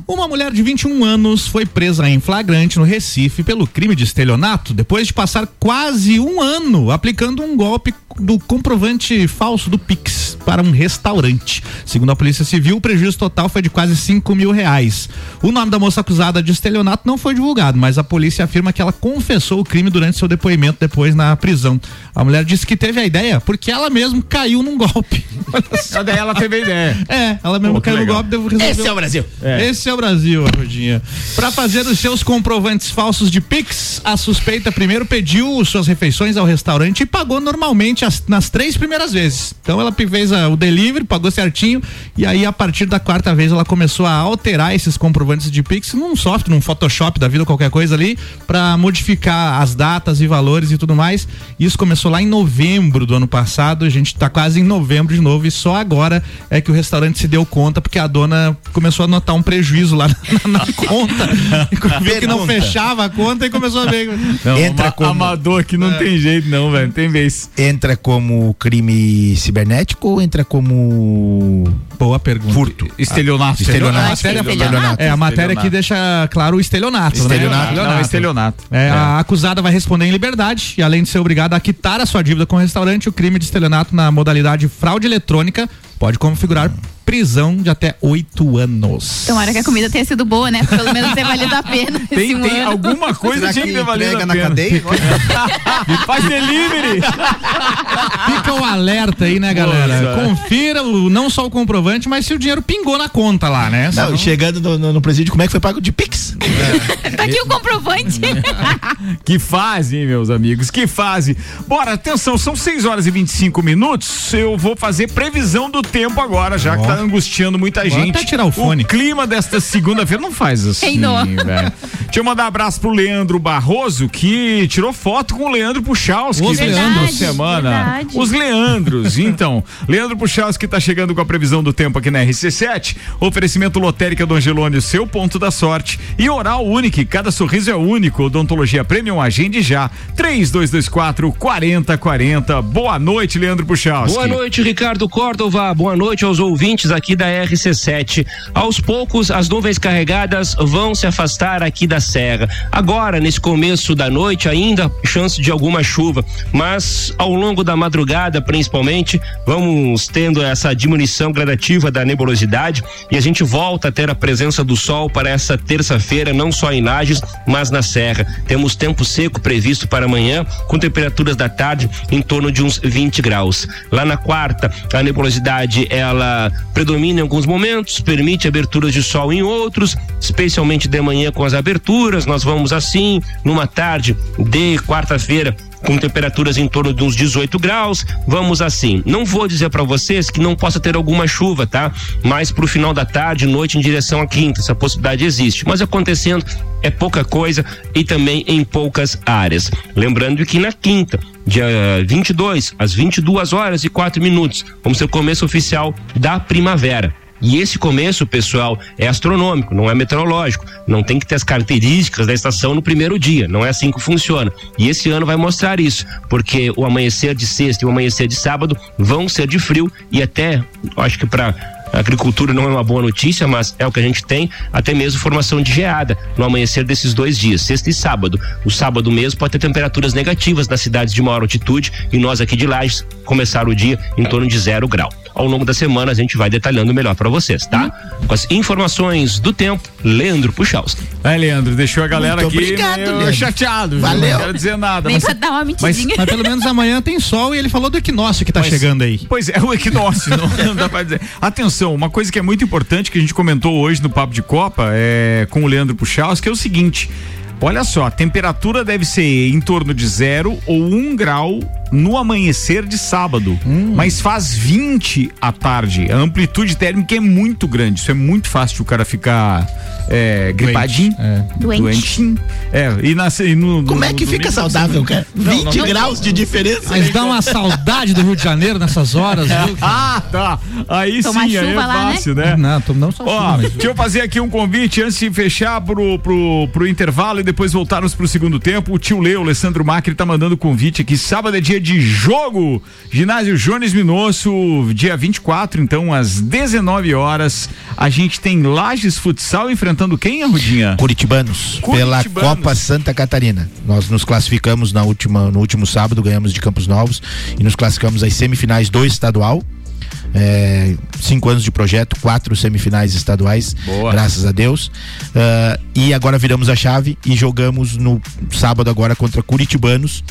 Uma mulher de 21 anos foi presa em flagrante no Recife pelo crime de estelionato depois de passar quase um ano aplicando um golpe do comprovante falso do Pix para um restaurante. Segundo a Polícia Civil, o prejuízo total foi de quase 5 mil reais. O nome da moça acusada de estelionato não foi divulgado, mas a polícia afirma que ela confessou o crime durante seu depoimento depois na prisão. A mulher disse que teve a ideia porque ela mesma caiu num golpe. *laughs* Daí ela teve a ideia. É, ela mesma Pô, que caiu no golpe. resolveu- Esse é o Brasil. Esse é o Brasil, Arrudinha. Para fazer os seus comprovantes falsos de Pix, a suspeita primeiro pediu suas refeições ao restaurante e pagou normalmente as- nas três primeiras vezes. Então ela fez a- o delivery, pagou certinho e aí a partir da quarta vez ela começou a alterar esses comprovantes de Pix num software, num Photoshop da vida, qualquer coisa ali, para modificar as datas e valores e tudo mais. Isso começou lá em novembro do ano passado, a gente tá quase em novembro de novo e só agora é que o restaurante se deu conta porque a dona começou a notar um prejuízo lá *laughs* na, na conta. *laughs* Viu que não fechava a conta e começou a ver. Não, Entra como- amador aqui não tem jeito não, velho. Tem vez. Entra como crime cibernético ou entra como Boa pergunta. furto? Estelionato. Estelionato. Acho que é Matéria- estelionato. É, a matéria aqui Estelionato. deixa claro o estelionato. Estelionato. Né? Não, estelionato. É, A acusada vai responder em liberdade e, além de ser obrigada a quitar a sua dívida com o restaurante, o crime de estelionato na modalidade fraude eletrônica pode configurar prisão de até oito anos. Tomara que a comida tenha sido boa, né? Pelo menos ter valido a pena. Tem, esse um tem ano. alguma coisa tinha que que ter valido a na pena. cadeia? *laughs* Faz delivery. Fica o alerta aí, né, galera? Nossa. Confira o, não só o comprovante, mas se o dinheiro pingou na conta lá, né? Não, Senão- chegando no, no- no presídio, como é que foi pago de Pix? *laughs* Tá aqui o comprovante. *laughs* Que fase, hein, meus amigos? Que fase. Bora, atenção, são 6 horas e 25 minutos. Eu vou fazer previsão do tempo agora, já que tá angustiando muita gente. até tirar o fone. clima desta segunda-feira não faz assim, velho. Deixa eu mandar um abraço pro Leandro Barroso, que tirou foto com o Leandro Puchalski. Os Leandros. semana. Verdade. Os Leandros. Então, Leandro Puchalski tá chegando com a previsão do tempo aqui na RC7. Oferecimento Lotérica do Angelone, seu ponto da sorte. E Oral Unique, cada sorriso é único. Odontologia Premium, agende já. 3224 4040. Boa noite, Leandro Puchalski. Boa noite, Ricardo Córdova. Boa noite aos ouvintes aqui da RC7. Aos poucos, as nuvens carregadas vão se afastar aqui da serra. Agora, nesse começo da noite, ainda chance de alguma chuva, mas ao longo da madrugada, principalmente, vamos tendo essa diminuição gradativa da nebulosidade e a gente volta a ter a presença do sol para essa terça-feira, não só em Lages, mas na serra. Temos tempo seco previsto para amanhã, com temperaturas da tarde em torno de uns 20 graus. Lá na quarta, a nebulosidade ela predomina em alguns momentos, permite aberturas de sol em outros, especialmente de manhã com as aberturas. Nós vamos assim, numa tarde de quarta-feira, com temperaturas em torno de uns 18 graus. Vamos assim. Não vou dizer para vocês que não possa ter alguma chuva, tá? Mas pro final da tarde, noite em direção à quinta, essa possibilidade existe. Mas acontecendo é pouca coisa e também em poucas áreas. Lembrando que na quinta, dia 22, às 22 horas e 4 minutos, vamos ter o começo oficial da primavera. E esse começo, pessoal, é astronômico, não é meteorológico. Não tem que ter as características da estação no primeiro dia. Não é assim que funciona. E esse ano vai mostrar isso, porque o amanhecer de sexta e o amanhecer de sábado vão ser de frio e até, acho que para a agricultura não é uma boa notícia, mas é o que a gente tem, até mesmo formação de geada no amanhecer desses dois dias, sexta e sábado. O sábado mesmo pode ter temperaturas negativas nas cidades de maior altitude e nós aqui de Lages começar o dia em torno de zero grau. Ao longo da semana a gente vai detalhando melhor para vocês, tá? Com as informações do tempo, Leandro Puchalski. É, Leandro, deixou a galera Muito aqui obrigado, meio Leandro. chateado. viu? Valeu. Não quero dizer nada. Vem mas- pra dar uma Mas, mentidinha. mas pelo menos amanhã tem sol e ele falou do equinócio que tá Mas- chegando aí. Pois é, o equinócio, não, *laughs* não dá pra dizer. Atenção, uma coisa que é muito importante que a gente comentou hoje no Papo de Copa é, com o Leandro Puchalski é o seguinte. Olha só, a temperatura deve ser em torno de zero ou um grau no amanhecer de sábado. Mas faz 20 à tarde. A amplitude térmica é muito grande. Isso é muito fácil o cara ficar é, gripadinho. É. Doente. Doentinho. É, e, na, e no, Como no- é que no fica saudável, cara? 20 não. graus de diferença. Mas dá uma saudade do Rio de Janeiro nessas horas, viu? *laughs* Ah, tá. Aí Tomar sim, aí é lá, né? fácil, né? Não, tô- não só Ó, chuva, mas- deixa eu fazer aqui um convite antes de fechar pro, pro, pro intervalo e depois voltarmos pro segundo tempo. O tio Leo, Alessandro Macri, tá mandando convite aqui. Sábado é dia de jogo. Ginásio Jones Minosso, dia 24, então, às 19 horas. A gente tem Lages Futsal enfrentando quem, Arrudinha? Curitibanos, Curitibanos. pela Copa Santa Catarina. Nós nos classificamos na última, no último sábado, ganhamos de Campos Novos e nos classificamos às semifinais do estadual. É, cinco anos de projeto, quatro semifinais estaduais, Boa. graças a Deus. Ah, e agora viramos a chave e jogamos no sábado agora contra Curitibanos.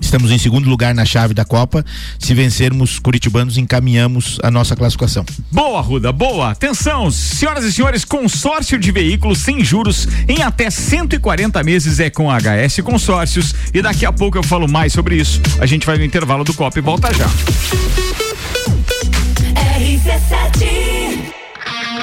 Estamos em segundo lugar na chave da Copa. Se vencermos Curitibanos, encaminhamos a nossa classificação. Boa, Ruda, boa. Atenção, senhoras e senhores, consórcio de veículos sem juros em até 140 meses é com a HS Consórcios. E daqui a pouco eu falo mais sobre isso. A gente vai no intervalo do Copa e volta já.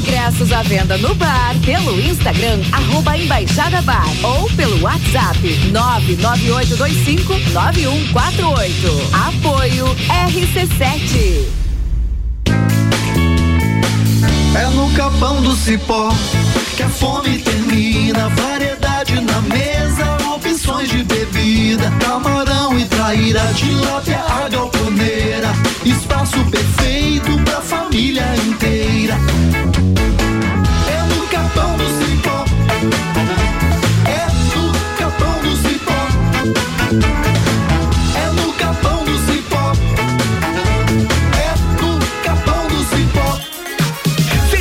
Ingressos à venda no bar, pelo Instagram, arroba Embaixada Bar ou pelo WhatsApp 998259148. Apoio RC7. É no capão do cipó que a fome termina. Variedade na mesa, opções de bebida. Camarão e traíra, tilápia, a galponeira. Espaço perfeito pra família inteira. É no capão do cipó. É no capão do cipó.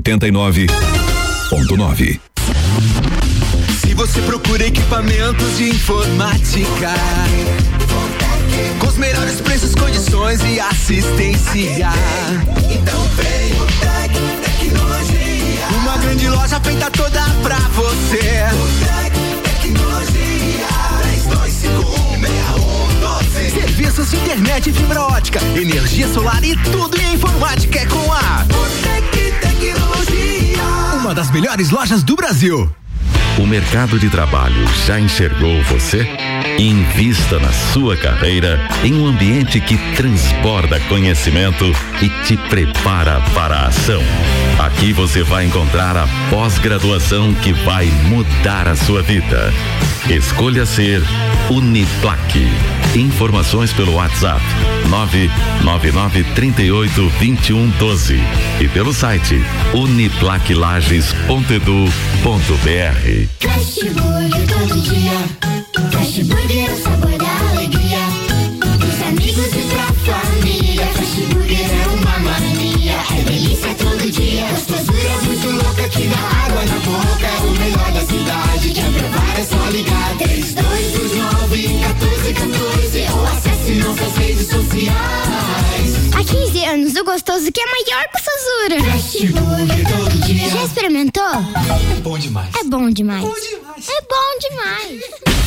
89.9. Se você procura equipamentos de informática, com os melhores preços, condições e assistência, então vem o Tec Tecnologia. Uma grande loja feita toda pra você. O Tec Tecnologia. 32516112. Serviços de internet fibra ótica, energia solar e tudo em informática é com a Tecnologia. Uma das melhores lojas do Brasil. O mercado de trabalho já enxergou você? Invista na sua carreira em um ambiente que transborda conhecimento e te prepara para a ação. Aqui você vai encontrar a pós-graduação que vai mudar a sua vida. Escolha ser Uniplaque. Informações pelo WhatsApp 999 38 21 12 e pelo site uniplaquilages.edu.br. Fast todo dia. Fast é o sabor que dá água na boca. É o melhor da cidade. Quer provar é só ligar. 3229 1414 ou acesse nossas redes sociais. Há 15 anos, o gostoso que é maior que o Sazura. Fast Burger todo dia. Já experimentou? É bom demais. É bom demais. É bom demais.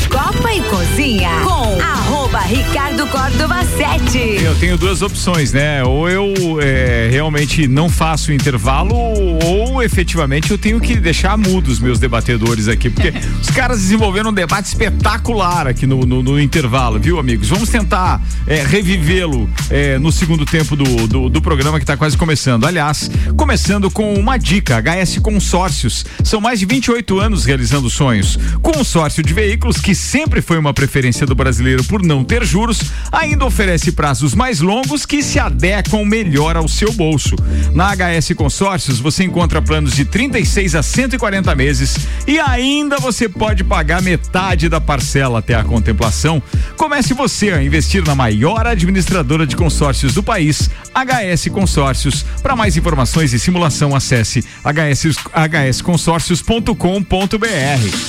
Copa e Cozinha com arroba Ricardo Córdova 7. Eu tenho duas opções, né? Ou eu é, realmente não faço intervalo, ou efetivamente eu tenho que deixar mudos meus debatedores aqui, porque *laughs* os caras desenvolveram um debate espetacular aqui no, no- no intervalo, viu, amigos? Vamos tentar é, revivê-lo é, no segundo tempo do, do, do programa que está quase começando. Aliás, começando com uma dica: HS Consórcios. São mais de 28 anos realizando sonhos. Consórcio de veículos que sempre foi uma preferência do brasileiro por não ter juros, ainda oferece prazos mais longos que se adequam melhor ao seu bolso. Na HS Consórcios você encontra planos de 36 a 140 meses e ainda você pode pagar metade da parcela até a contemplação. Comece você a investir na maior administradora de consórcios do país, HS Consórcios. Para mais informações e simulação, acesse hs, hsconsórcios.com.br.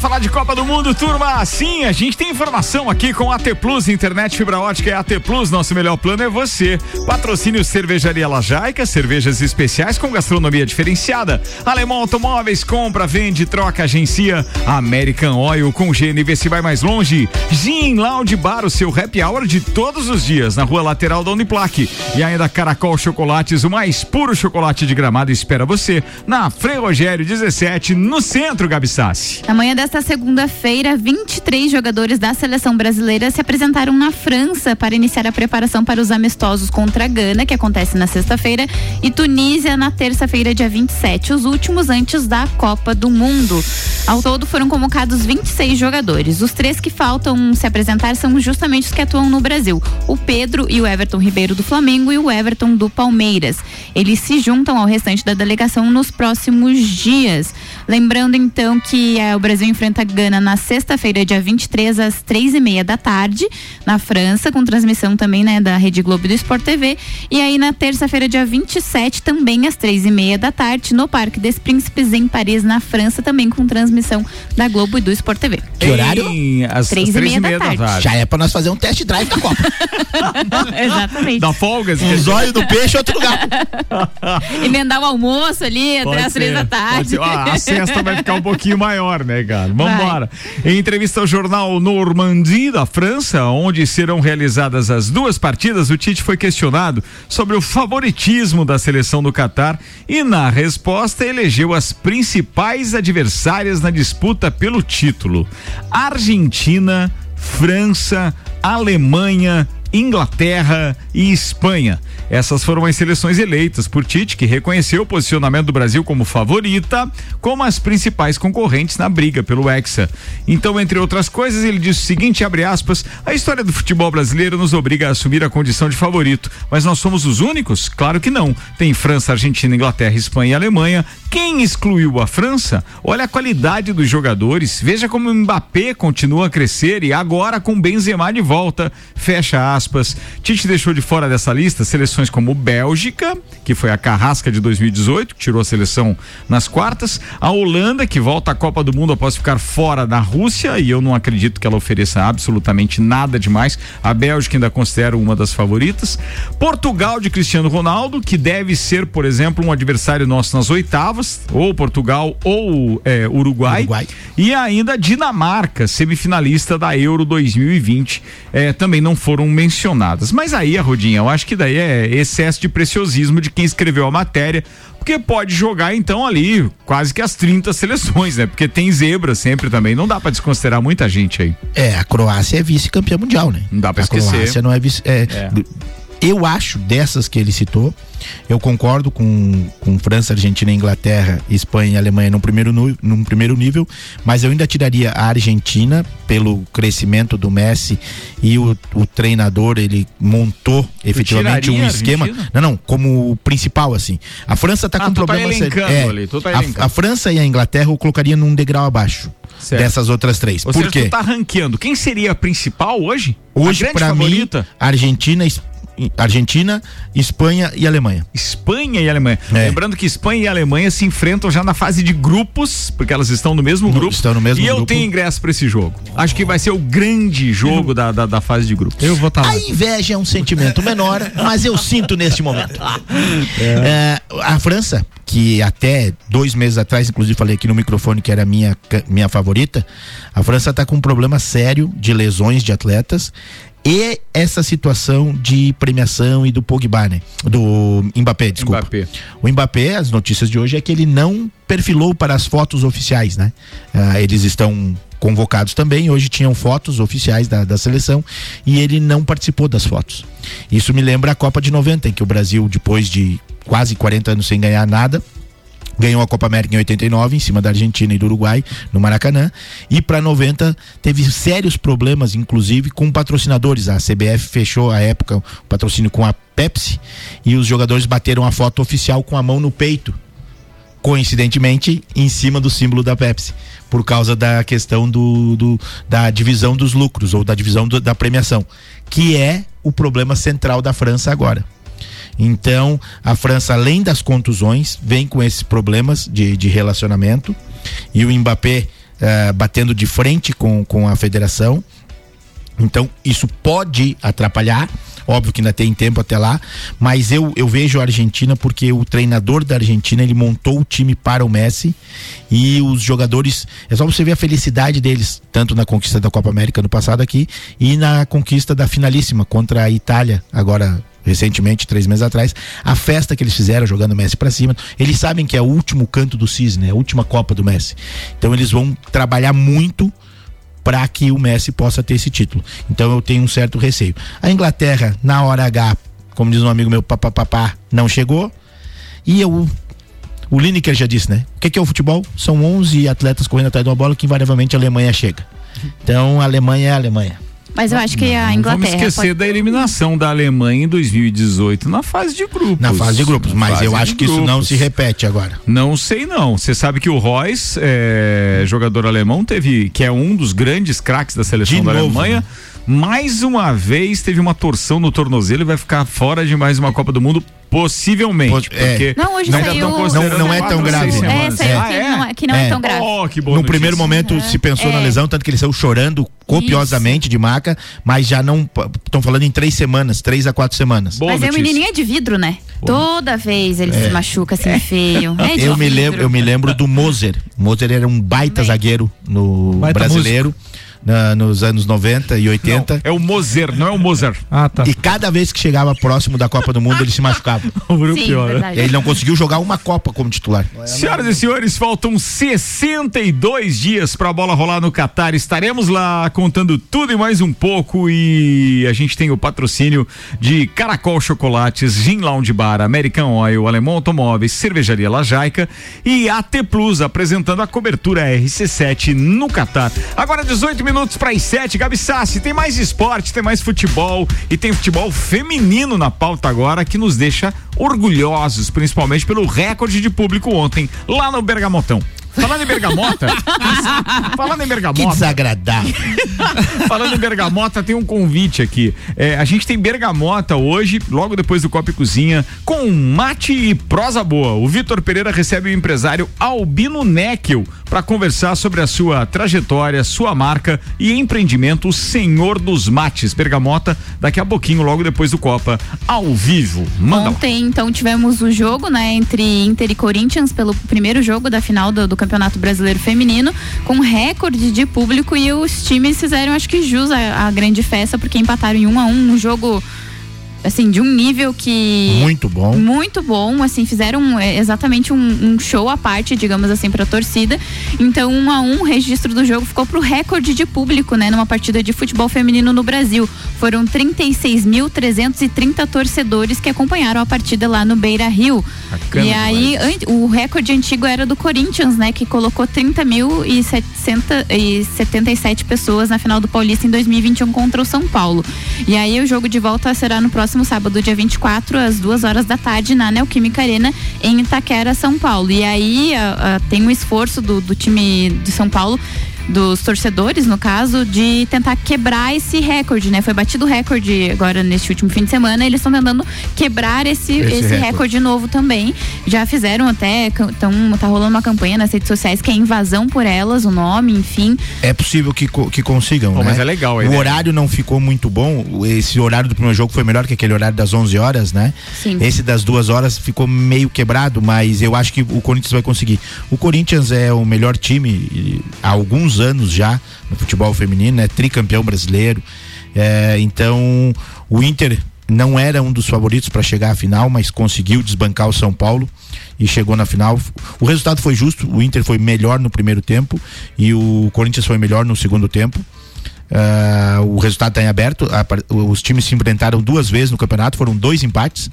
Falar de Copa do Mundo, turma? Sim, a gente tem informação aqui com AT Plus, internet fibra ótica é AT Plus, nosso melhor plano é você. Patrocínio Cervejaria Lajaica, cervejas especiais com gastronomia diferenciada. Alemão Automóveis, compra, vende, troca, agencia. American Oil com GNV se vai mais longe. Gin Lounge Bar, o seu happy hour de todos os dias, na rua lateral da Uniplaque. E ainda Caracol Chocolates, o mais puro chocolate de gramado espera você na Frei Rogério 17, no centro, Gabi Sassi. Na manhã desta segunda-feira, 23 jogadores da seleção brasileira se apresentaram na França para iniciar a preparação para os amistosos contra a Gana, que acontece na sexta-feira, e Tunísia na terça-feira, dia 27, os últimos antes da Copa do Mundo. Ao todo foram convocados 26 jogadores. Os três que faltam se apresentar são justamente os que atuam no Brasil: o Pedro e o Everton Ribeiro do Flamengo e o Everton do Palmeiras. Eles se juntam ao restante da delegação nos próximos dias. Lembrando então que eh, o Brasil enfrenta a Gana na sexta-feira, dia 23, às três e meia da tarde, na França, com transmissão também né, da Rede Globo e do Sport TV. E aí na terça-feira, dia 27, também às três e meia da tarde, no Parque des Príncipes, em Paris, na França, também com transmissão da Globo e do Sport TV. Que horário? Às- Três às e meia da tarde. Já é pra nós fazer um test drive da Copa. *laughs* Exatamente. Da folga? Um zóio do peixe, outro lugar. *laughs* Emendar o almoço ali até as três da tarde. Ah, cesta vai ficar um pouquinho maior, né, cara? Vambora. Em entrevista ao jornal Normandie da França, onde serão realizadas as duas partidas, o Tite foi questionado sobre o favoritismo da seleção do Catar e, na resposta, elegeu as principais adversárias na disputa pelo título: Argentina, França, Alemanha. Inglaterra e Espanha. Essas foram as seleções eleitas por Tite, que reconheceu o posicionamento do Brasil como favorita, como as principais concorrentes na briga pelo Hexa. Então, entre outras coisas, ele disse o seguinte, aspas, a história do futebol brasileiro nos obriga a assumir a condição de favorito, mas nós somos os únicos? Claro que não. Tem França, Argentina, Inglaterra, Espanha e Alemanha. Quem excluiu a França? Olha a qualidade dos jogadores. Veja como o Mbappé continua a crescer e agora com Benzema de volta. Fecha aspas. Tite deixou de fora dessa lista seleções como Bélgica, que foi a carrasca de 2018, que tirou a seleção nas quartas, a Holanda, que volta à Copa do Mundo após ficar fora da Rússia, e eu não acredito que ela ofereça absolutamente nada demais. A Bélgica ainda considero uma das favoritas. Portugal de Cristiano Ronaldo, que deve ser, por exemplo, um adversário nosso nas oitavas, ou Portugal ou é, Uruguai. E ainda Dinamarca, semifinalista da Euro 2020, é, também não foram mencionadas. Mas aí, a Rodinha, eu acho que daí é excesso de preciosismo de quem escreveu a matéria, porque pode jogar então ali quase que as 30 seleções, né? Porque tem zebra sempre também, não dá pra desconsiderar muita gente aí. É, a Croácia é vice-campeã mundial, né? Não dá pra a esquecer. Croácia não é vice. É, É. eu acho dessas que ele citou, eu concordo com, com França, Argentina, Inglaterra, Espanha e Alemanha no primeiro, nu, num primeiro nível, mas eu ainda tiraria a Argentina pelo crescimento do Messi e o, o treinador, ele montou efetivamente um esquema. Não, não, como principal, assim. A França tá Ah, com tu tá elencando ali, tá a- a, França e a Inglaterra eu colocaria num degrau abaixo Certo. dessas outras três. Ou Por seja, quê? tu tá ranqueando. Quem seria a principal hoje? Hoje, a grande pra favorita? mim, Argentina, Argentina, Espanha e Alemanha. Espanha e Alemanha. É. Lembrando que Espanha e Alemanha se enfrentam já na fase de grupos, porque elas estão no mesmo grupo. estão no mesmo e eu grupo. tenho ingresso pra esse jogo. Acho que vai ser o grande jogo da, da, da fase de grupos. Eu vou estar lá. A inveja é um sentimento menor, *laughs* mas eu sinto neste momento. *laughs* É, a França, que até dois meses atrás, inclusive falei aqui no microfone que era a minha, minha favorita, a França está com um problema sério de lesões de atletas e essa situação de premiação e do Pogba, né? Do Mbappé, desculpa. Mbappé. O Mbappé, as notícias de hoje é que ele não perfilou para as fotos oficiais, né? Ah, eles estão convocados também, hoje tinham fotos oficiais da, da seleção e ele não participou das fotos. Isso me lembra a Copa de 90, em que o Brasil, depois de quase 40 anos sem ganhar nada, ganhou a Copa América em 89 em cima da Argentina e do Uruguai no Maracanã. E para 90 teve sérios problemas inclusive com patrocinadores. A CBF fechou à época o patrocínio com a Pepsi e os jogadores bateram a foto oficial com a mão no peito coincidentemente em cima do símbolo da Pepsi por causa da questão do, do- da divisão dos lucros ou da divisão do- da premiação que é o problema central da França agora então, a França, além das contusões, vem com esses problemas de, de relacionamento. E o Mbappé eh, batendo de frente com, com a federação. Então, isso pode atrapalhar. Óbvio que ainda tem tempo até lá, mas eu, eu vejo a Argentina porque o treinador da Argentina ele montou o time para o Messi e os jogadores. É só você ver a felicidade deles, tanto na conquista da Copa América no passado aqui e na conquista da finalíssima contra a Itália, agora recentemente, três meses atrás, a festa que eles fizeram jogando o Messi pra cima. Eles sabem que é o último canto do cisne, é a última Copa do Messi. Então eles vão trabalhar muito para que o Messi possa ter esse título. Então eu tenho um certo receio. A Inglaterra, na hora H, como diz um amigo meu, papapá, não chegou. E eu. O Lineker já disse, né? O que, que é o futebol? São 11 atletas correndo atrás de uma bola que invariavelmente a Alemanha chega. Então a Alemanha é a Alemanha. Mas eu acho que a Vamos Inglaterra. esquecer pode- da eliminação da Alemanha em 2018 na fase de grupos. Na fase de grupos, mas eu acho que isso não grupos. se repete agora. Não sei não. Você sabe que o Royce, é, jogador alemão, teve que é um dos grandes craques da seleção De da novo, Alemanha. Mais uma vez teve uma torção no tornozelo e vai ficar fora de mais uma Copa do Mundo, possivelmente. Pos- é. Porque Não, hoje ainda saiu- Não- não é tão grave. É, saiu Ah, que é? não é- que não é tão grave. Oh, que boa no notícia. primeiro momento se pensou na É. lesão, tanto que ele saiu chorando copiosamente de maca, mas já não. Estão falando em três semanas, três a quatro semanas. Mas é o menininho é de vidro, né? Toda vez ele É. se machuca assim feio. É eu, me lembro, eu me lembro do Moser. Moser era um baita zagueiro no Baita brasileiro na- nos anos 90 e 80. É o Moser, não é o Moser. Ah, tá. E cada vez que chegava próximo da Copa do Mundo, ele se machucava. *laughs* Sim, pior, né? verdade. Ele não conseguiu jogar uma Copa como titular. Senhoras e senhores, faltam 62 dias para a bola rolar no Catar. Estaremos lá contando tudo e mais um pouco. E a gente tem o patrocínio de Caracol Chocolates, Gin Lounge Bar, American Oil, Alemão Automóveis, Cervejaria Lajaica e AT Plus apresentando a cobertura RC7 no Catar. Agora 18 minutos para as 7. Gabi Sassi, tem mais esporte, tem mais futebol e tem futebol feminino na pauta agora que nos deixa orgulhosos, principalmente pelo recorde de público ontem lá no Bergamotão. Falando em Bergamota, *laughs* falando em Que Bergamota, desagradável. *laughs* Falando em bergamota, tem um convite aqui. É, a gente tem bergamota hoje, logo depois do Copa e Cozinha, com mate e prosa boa. O Vitor Pereira recebe o empresário Albino Neckel para conversar sobre a sua trajetória, sua marca e empreendimento, Senhor dos Mates. Bergamota, daqui a pouquinho, logo depois do Copa, ao vivo. Manda. Ontem, então, tivemos o jogo, né, entre Inter e Corinthians pelo primeiro jogo da final do, do Campeonato Brasileiro Feminino, com recorde de público e os times fizeram, acho que jus à grande festa, porque empataram em um a um, um jogo assim, de um nível que. Muito bom. Muito bom, assim, fizeram é, exatamente um, um show à parte, digamos assim, pra torcida. Então, um a um, o registro do jogo ficou pro recorde de público, né, numa partida de futebol feminino no Brasil. Foram 36.330 torcedores que acompanharam a partida lá no Beira Rio. Bacana e aí, o recorde antigo era do Corinthians, né, que colocou 30.077 pessoas na final do Paulista em 2021 contra o São Paulo. E aí, o jogo de volta será no próximo sábado, dia 24, às duas horas da tarde, na Neoquímica Arena, em Itaquera, São Paulo. E aí, tem um esforço do, do time de São Paulo dos torcedores, no caso, de tentar quebrar esse recorde, né? Foi batido o recorde agora neste último fim de semana, eles estão tentando quebrar esse, Esse esse, recorde. recorde. novo também. Já fizeram até, então tá rolando uma campanha nas redes sociais que é invasão por elas, o nome, enfim. É possível que, que consigam, Pô, né? mas é legal O ideia. horário não ficou muito bom. Esse horário do primeiro jogo foi melhor que aquele horário das 11 horas, né? Sim. Esse das duas horas ficou meio quebrado, mas eu acho que o Corinthians vai conseguir. O Corinthians é o melhor time há alguns anos já no futebol feminino, é tricampeão brasileiro. É, então, o Inter não era um dos favoritos para chegar à final, mas conseguiu desbancar o São Paulo e chegou na final. O resultado foi justo, o Inter foi melhor no primeiro tempo e o Corinthians foi melhor no segundo tempo. Ah, o resultado está em aberto. A os times se enfrentaram duas vezes no campeonato, foram dois empates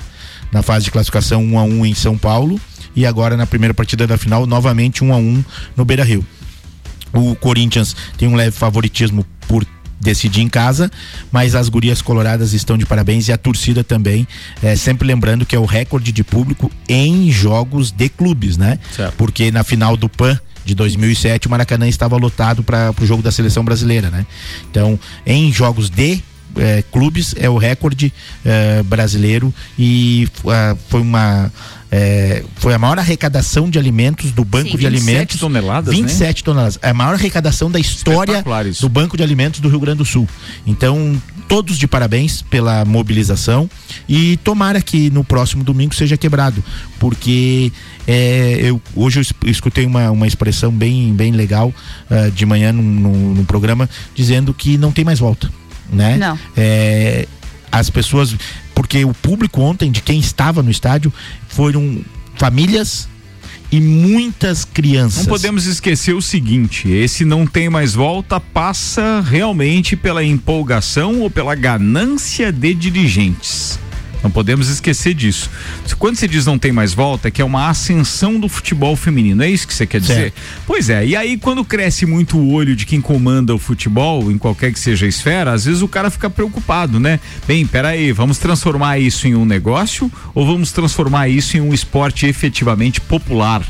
na fase de classificação, um a um em São Paulo e agora na primeira partida da final, novamente um a um no Beira Rio. O Corinthians tem um leve favoritismo por decidir em casa, mas as gurias coloradas estão de parabéns e a torcida também, é, sempre lembrando que é o recorde de público em jogos de clubes, né? Porque na final do PAN de 2007 o Maracanã estava lotado para o jogo da seleção brasileira, né? Então, em jogos de eh, clubes é o recorde eh, brasileiro e ah, foi uma eh, foi a maior arrecadação de alimentos do banco Sim, de 27 alimentos. toneladas, né? 27 toneladas. É a maior arrecadação da história do banco de alimentos do Rio Grande do Sul. Então todos de parabéns pela mobilização e tomara que no próximo domingo seja quebrado porque eh, eu hoje eu es- escutei uma, uma expressão bem bem legal ah, de manhã num, num- num programa dizendo que não tem mais volta né Não. é, as pessoas porque o público ontem de quem estava no estádio foram famílias e muitas crianças Não podemos esquecer o seguinte: esse não tem mais volta passa realmente pela empolgação ou pela ganância de dirigentes. Não podemos esquecer disso. Quando você diz não tem mais volta, é que é uma ascensão do futebol feminino. É isso que você quer dizer? Certo. Pois é. E aí, quando cresce muito o olho de quem comanda o futebol, em qualquer que seja a esfera, às vezes o cara fica preocupado, né? Bem, peraí, vamos transformar isso em um negócio ou vamos transformar isso em um esporte efetivamente popular?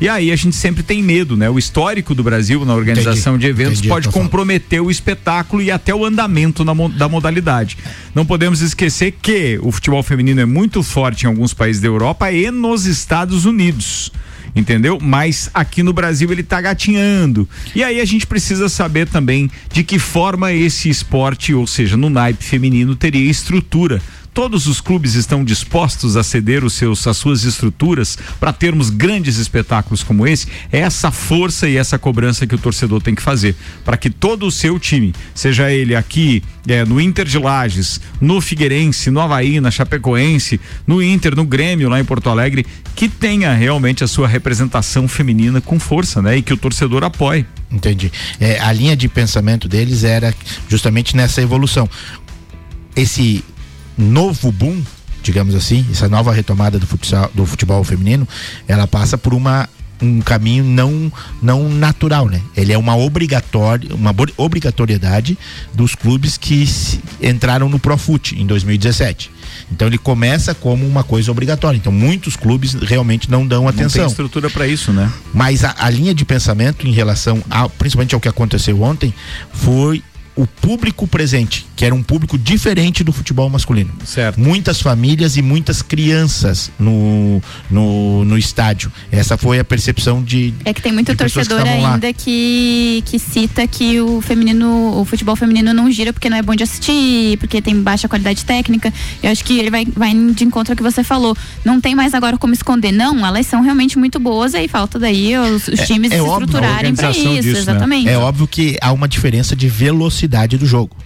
E aí a gente sempre tem medo, né? O histórico do Brasil na organização Entendi. de eventos Entendi, pode tá falando. comprometer o espetáculo e até o andamento na da modalidade. Não podemos esquecer que o futebol feminino é muito forte em alguns países da Europa e nos Estados Unidos. Entendeu? Mas aqui no Brasil ele tá gatinhando. E aí a gente precisa saber também de que forma esse esporte, ou seja, no naipe feminino, teria estrutura. Todos os clubes estão dispostos a ceder os seus, as suas estruturas para termos grandes espetáculos como esse. É essa força e essa cobrança que o torcedor tem que fazer para que todo o seu time, seja ele aqui é, no Inter de Lages, no Figueirense, no Havaí, na Chapecoense, no Inter, no Grêmio lá em Porto Alegre, que tenha realmente a sua representação feminina com força, né? E que o torcedor apoie. Entendi. É, a linha de pensamento deles era justamente nessa evolução. Esse novo boom, digamos assim, essa nova retomada do futsal, do futebol feminino, ela passa por uma um caminho não não natural, né? Ele é uma obrigatória, uma obrigatoriedade dos clubes que se- entraram no Profut em 2017. Então ele começa como uma coisa obrigatória. Então muitos clubes realmente não dão Não atenção. tem estrutura para isso, né? Mas a, a linha de pensamento em relação ao, principalmente ao que aconteceu ontem, foi o público presente, que era um público diferente do futebol masculino. Certo. Muitas famílias e muitas crianças no, no, no estádio. Essa foi a percepção de. É que tem muito que torcedor lá. ainda que, que cita que o feminino, o futebol feminino não gira porque não é bom de assistir, porque tem baixa qualidade técnica. Eu acho que ele vai, vai de encontro ao que você falou. Não tem mais agora como esconder. Não, elas são realmente muito boas aí falta daí os, os times se óbvio, estruturarem para isso, disso, né? exatamente. É óbvio que há uma diferença de velocidade do jogo.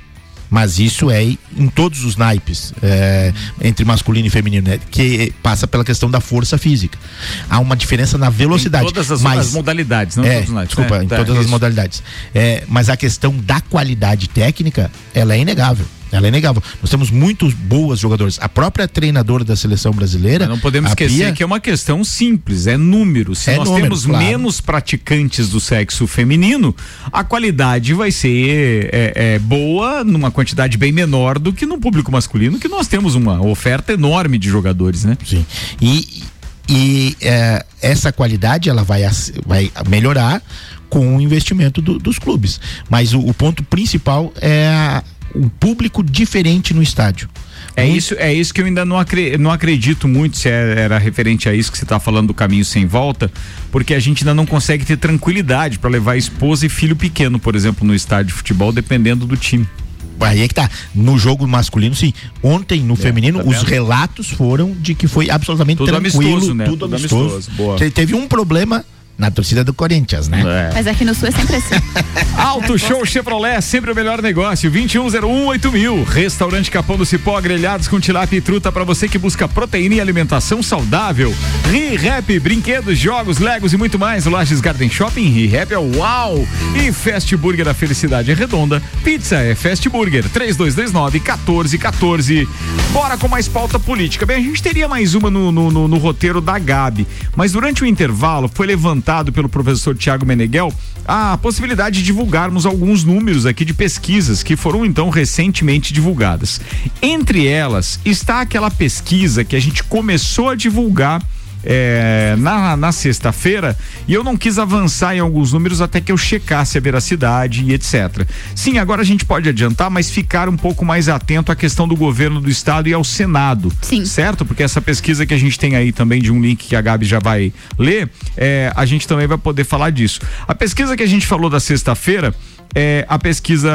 Mas isso é em todos os naipes, é, entre masculino e feminino, né? que passa pela questão da força física. Há uma diferença na velocidade. Em todas as, mas, as modalidades, não é, todos os naipes, Desculpa, né? em Tá, todas as modalidades. É, mas a questão da qualidade técnica, ela é inegável. Ela é inegável. Nós temos muitos boas jogadores. A própria treinadora da seleção brasileira. Não podemos esquecer que é uma questão simples, é número. Se É nós número, temos claro. menos praticantes do sexo feminino, a qualidade vai ser é, é, boa numa quantidade bem menor do que no público masculino, que nós temos uma oferta enorme de jogadores, né? Sim. E, e é, essa qualidade ela vai, vai melhorar com o investimento do- dos clubes. Mas o, o ponto principal é a- o público diferente no estádio. É isso, é isso que eu ainda não, acre- não acredito muito se é- era referente a isso que você está falando do caminho sem volta, porque a gente ainda não consegue ter tranquilidade para levar esposa e filho pequeno, por exemplo, no estádio de futebol, dependendo do time. Aí é que tá. No jogo masculino, sim. Ontem, no feminino, tá os relatos foram de que foi absolutamente Tudo tranquilo. amistoso, né? Tudo, Tudo amistoso. amistoso, boa. Te- Teve um problema na torcida do Corinthians, né? Mas aqui no sul é sempre assim. *laughs* Auto Show Chevrolet, sempre o melhor negócio. 2101 mil. Restaurante Capão do Cipó, grelhados com tilápia e truta para você que busca proteína e alimentação saudável. ReHap, brinquedos, jogos, legos e muito mais. Lages Garden Shopping, ReHap é uau! E Fast Burger, a felicidade é redonda. Pizza é Fast Burger, 3229 1414. Bora com mais pauta política. Bem, a gente teria mais uma no, no, no- no roteiro da Gabi, mas durante o intervalo foi levantado pelo professor Tiago Meneghel a possibilidade de divulgarmos alguns números aqui de pesquisas que foram então recentemente divulgadas. Entre elas está aquela pesquisa que a gente começou a divulgar é, na, na sexta-feira e eu não quis avançar em alguns números até que eu checasse a veracidade e etc. Sim, agora a gente pode adiantar, mas ficar um pouco mais atento à questão do governo do estado e ao Senado. Sim. Certo? Porque essa pesquisa que a gente tem aí também de um link que a Gabi já vai ler, é, a gente também vai poder falar disso. A pesquisa que a gente falou da sexta-feira é a pesquisa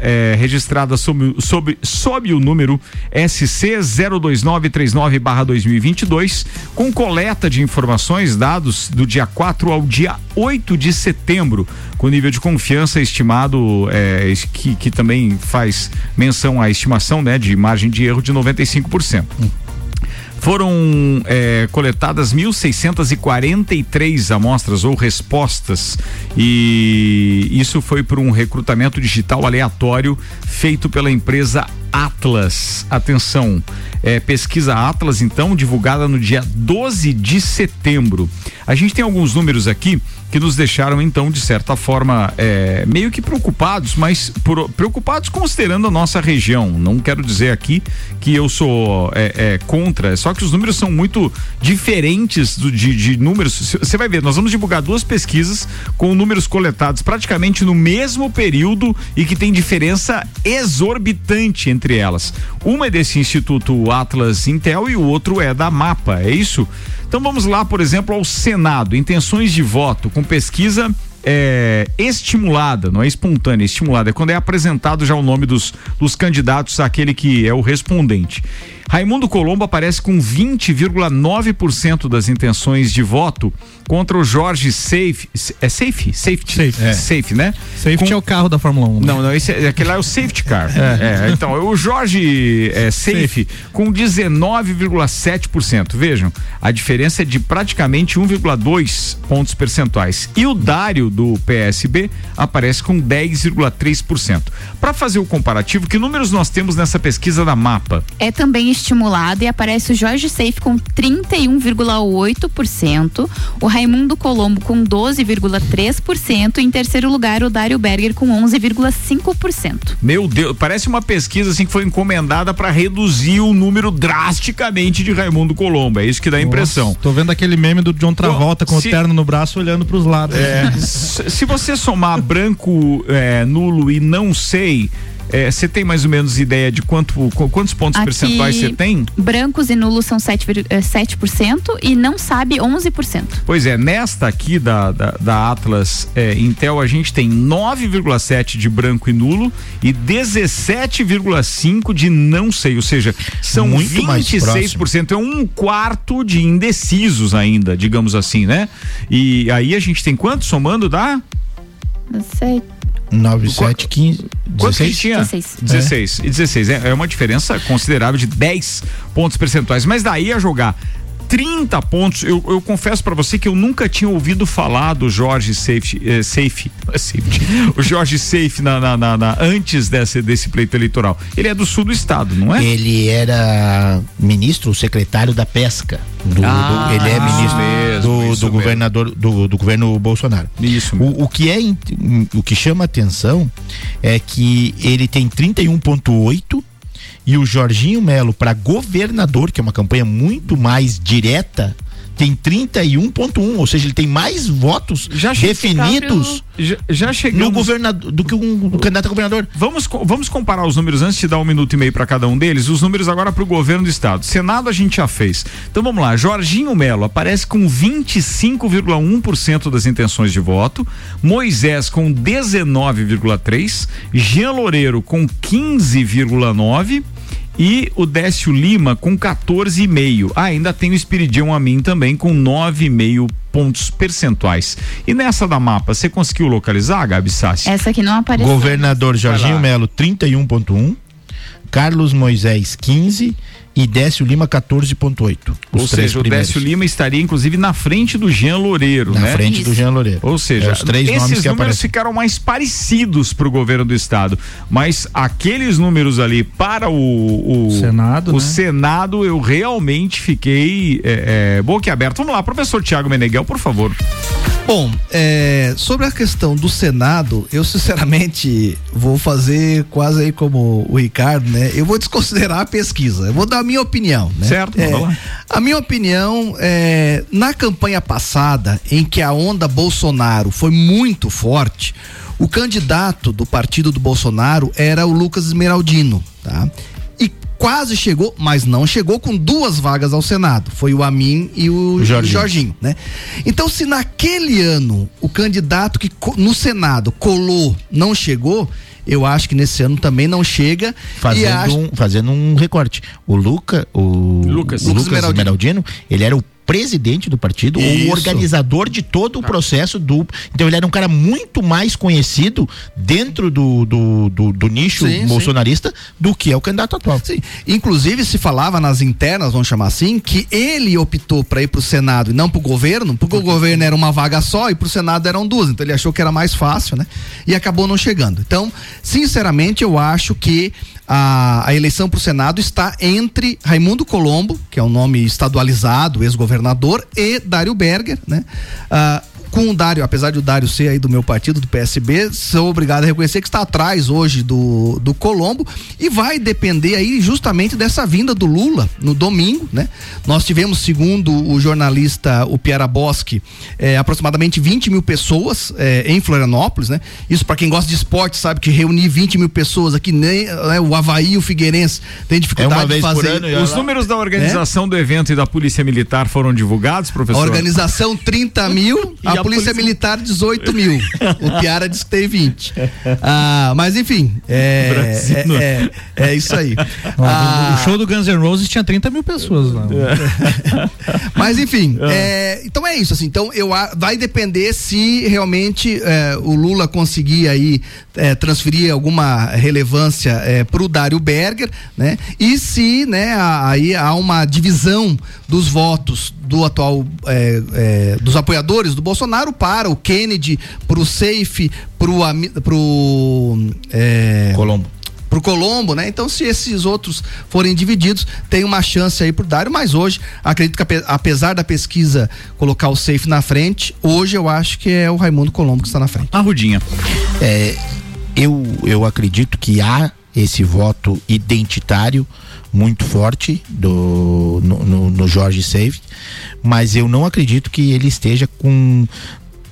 é, registrada sob, sob, sob o número SC 02939-2022, com coleta de informações, dados do dia 4 ao dia 8 de setembro, com nível de confiança estimado, é, que, que também faz menção à estimação né, de margem de erro de 95%. Foram é, coletadas 1.643 amostras ou respostas. E isso foi por um recrutamento digital aleatório feito pela empresa Atlas. Atenção, é, pesquisa Atlas, então, divulgada no dia 12 de setembro. A gente tem alguns números aqui que nos deixaram, então, de certa forma, é, meio que preocupados, mas por- preocupados considerando a nossa região. Não quero dizer aqui que eu sou é, é, contra, só que os números são muito diferentes do- de, de números. Você vai ver, nós vamos divulgar duas pesquisas com números coletados praticamente no mesmo período e que tem diferença exorbitante entre elas. Uma é desse Instituto Atlas Intel e o outro é da Mapa, é isso? Então vamos lá, por exemplo, ao Senado, intenções de voto com pesquisa é, estimulada, não é espontânea, estimulada. É quando é apresentado já o nome dos, dos candidatos àquele que é o respondente. Raimundo Colombo aparece com 20,9% das intenções de voto contra o Jorge Safe. É Safe? Safety? Safe. É. Safe, né? Safety é o carro da Fórmula 1. né? Não, não, esse, é- aquele lá é o safety car. É, então, o Jorge é, Safe, com 19,7%. Vejam, a diferença é de praticamente 1,2 pontos percentuais. E o Dário do PSB aparece com 10,3%. Para fazer o comparativo, que números nós temos nessa pesquisa da Mapa? É também estimulado e aparece o Jorge Safe com 31,8%, o Raimundo Colombo com 12,3% e em terceiro lugar o Dário Berger com 11,5%. Meu Deus, parece uma pesquisa assim que foi encomendada para reduzir o número drasticamente de Raimundo Colombo. É isso que dá a impressão. Tô vendo aquele meme do John Travolta com se- o terno no braço olhando pros lados. É, se se você somar branco, é, nulo e não sei, é, você tem mais ou menos ideia de quanto, qu- quantos pontos Aqui, percentuais você tem? Brancos e nulos são 7, eh, 7% e não sabe 11%. Pois é, nesta aqui da, da, da Atlas é, Intel, a gente tem 9,7 de branco e nulo e 17,5 de não sei, ou seja, são Muito mais 26%, é um quarto de indecisos ainda, digamos assim, né? E aí a gente tem quanto somando dá? Sete- 9, 7, 15, Quanto que 16? tinha? 16. 16. E 16. É, é uma diferença considerável de 10 pontos percentuais. Mas daí a jogar 30 pontos, eu, eu confesso pra você que eu nunca tinha ouvido falar do Jorge Safe, eh, Safe, Safety, *laughs* o Jorge Safe na, na- na- na- antes desse, desse pleito eleitoral. Ele é do sul do estado, não é? Ele era ministro, secretário da pesca. Do- Ah, do- ele é ministro mesmo, do, do governador do, do governo Bolsonaro. Isso. O, o que é o que chama atenção é que ele tem 31.8 e o Jorginho Melo para governador, que é uma campanha muito mais direta, tem 31.1, ou seja, ele tem mais votos definidos Já, já chegamos no governador do que um do candidato a governador. Vamos, vamos comparar os números antes de dar um minuto e meio para cada um deles. Os números agora para o governo do estado. Senado a gente já fez. Então vamos lá. Jorginho Melo aparece com 25,1% das intenções de voto. Moisés com 19,3%. Jean Loureiro com 15,9%. E o Décio Lima com 14,5. Ah, ainda tem o Espiridião Amin também com 9,5 pontos percentuais. E nessa da mapa, você conseguiu localizar, Gabi Sassi? Essa aqui não apareceu. Governador Jorginho. Melo 31.1, Carlos Moisés 15 e Décio Lima 14.8. Ou seja, o primeiros. Décio Lima estaria inclusive na frente do Jean Loureiro, Na né? frente do Jean Loureiro. Ou seja, É os três esses nomes que números aparecem. ficaram mais parecidos para o governo do estado, mas aqueles números ali para o, o Senado, o né? Senado eu realmente fiquei é, é, boquiaberto. Vamos lá, professor Tiago Meneghel, por favor. Bom, é, sobre a questão do Senado, eu sinceramente vou fazer quase aí como o Ricardo, né? Eu vou desconsiderar a pesquisa. Eu vou dar a minha opinião, né? Certo, É, a minha opinião é na campanha passada, em que a onda Bolsonaro foi muito forte, o candidato do partido do Bolsonaro era o Lucas Esmeraldino, tá? Quase chegou, mas não chegou com duas vagas ao Senado. Foi o Amin e o Jorginho. Jorginho, né? Então, se naquele ano o candidato que no Senado colou não chegou, eu acho que nesse ano também não chega. e Fazendo, acho, um, fazendo um recorte. O Luca, o Lucas. o Lucas Lucas. Esmeraldino, ele era o presidente do partido, Isso. o organizador de todo o processo do. Então ele era um cara muito mais conhecido dentro do, do, do, do nicho Sim, sim. bolsonarista do que é o candidato atual. Sim. Inclusive se falava nas internas, vamos chamar assim, que ele optou para ir pro Senado e não pro governo, porque o governo era uma vaga só e pro Senado eram duas, então ele achou que era mais fácil, né? E acabou não chegando. Então, sinceramente, eu acho que a, a eleição pro Senado está entre Raimundo Colombo, que é um nome estadualizado, ex-governador, e Dário Berger, né? Ah, com o Dário, apesar de o Dário ser aí do meu partido, do PSB, sou obrigado a reconhecer que está atrás hoje do, do Colombo e vai depender aí justamente dessa vinda do Lula no domingo, né? Nós tivemos, segundo o jornalista o Piara Boschi, eh, aproximadamente 20 mil pessoas eh, em Florianópolis, né? Isso para quem gosta de esporte sabe que reunir 20 mil pessoas aqui, nem né, o Havaí e o Figueirense tem dificuldade É vez de por fazer. ano, e Os lá. números da organização do evento e da Polícia Militar foram divulgados, A professor? organização 30 mil, a, a polícia, polícia- Militar 18 mil. O Piara disse que tem 20. Ah, mas enfim, é, é, é, é isso aí. Ah, O show do Guns N' Roses tinha 30 mil pessoas lá. *laughs* Mas enfim, é, então é isso. Assim, então eu vai depender se realmente é, o Lula conseguir aí é, transferir alguma relevância é, para o Dário Berger, né? E se, né, a- aí há uma divisão dos votos do atual é, é, dos apoiadores do Bolsonaro para o Kennedy, para o Safe, pro pro é, Colombo. pro Colombo, né? Então, se esses outros forem divididos, tem uma chance aí pro Dário, mas hoje, acredito que ape- apesar da pesquisa colocar o safe na frente, hoje eu acho que é o Raimundo Colombo que está na frente. A Rudinha. É, eu, eu acredito que há esse voto identitário muito forte do, no, no, no Jorge Save, mas eu não acredito que ele esteja com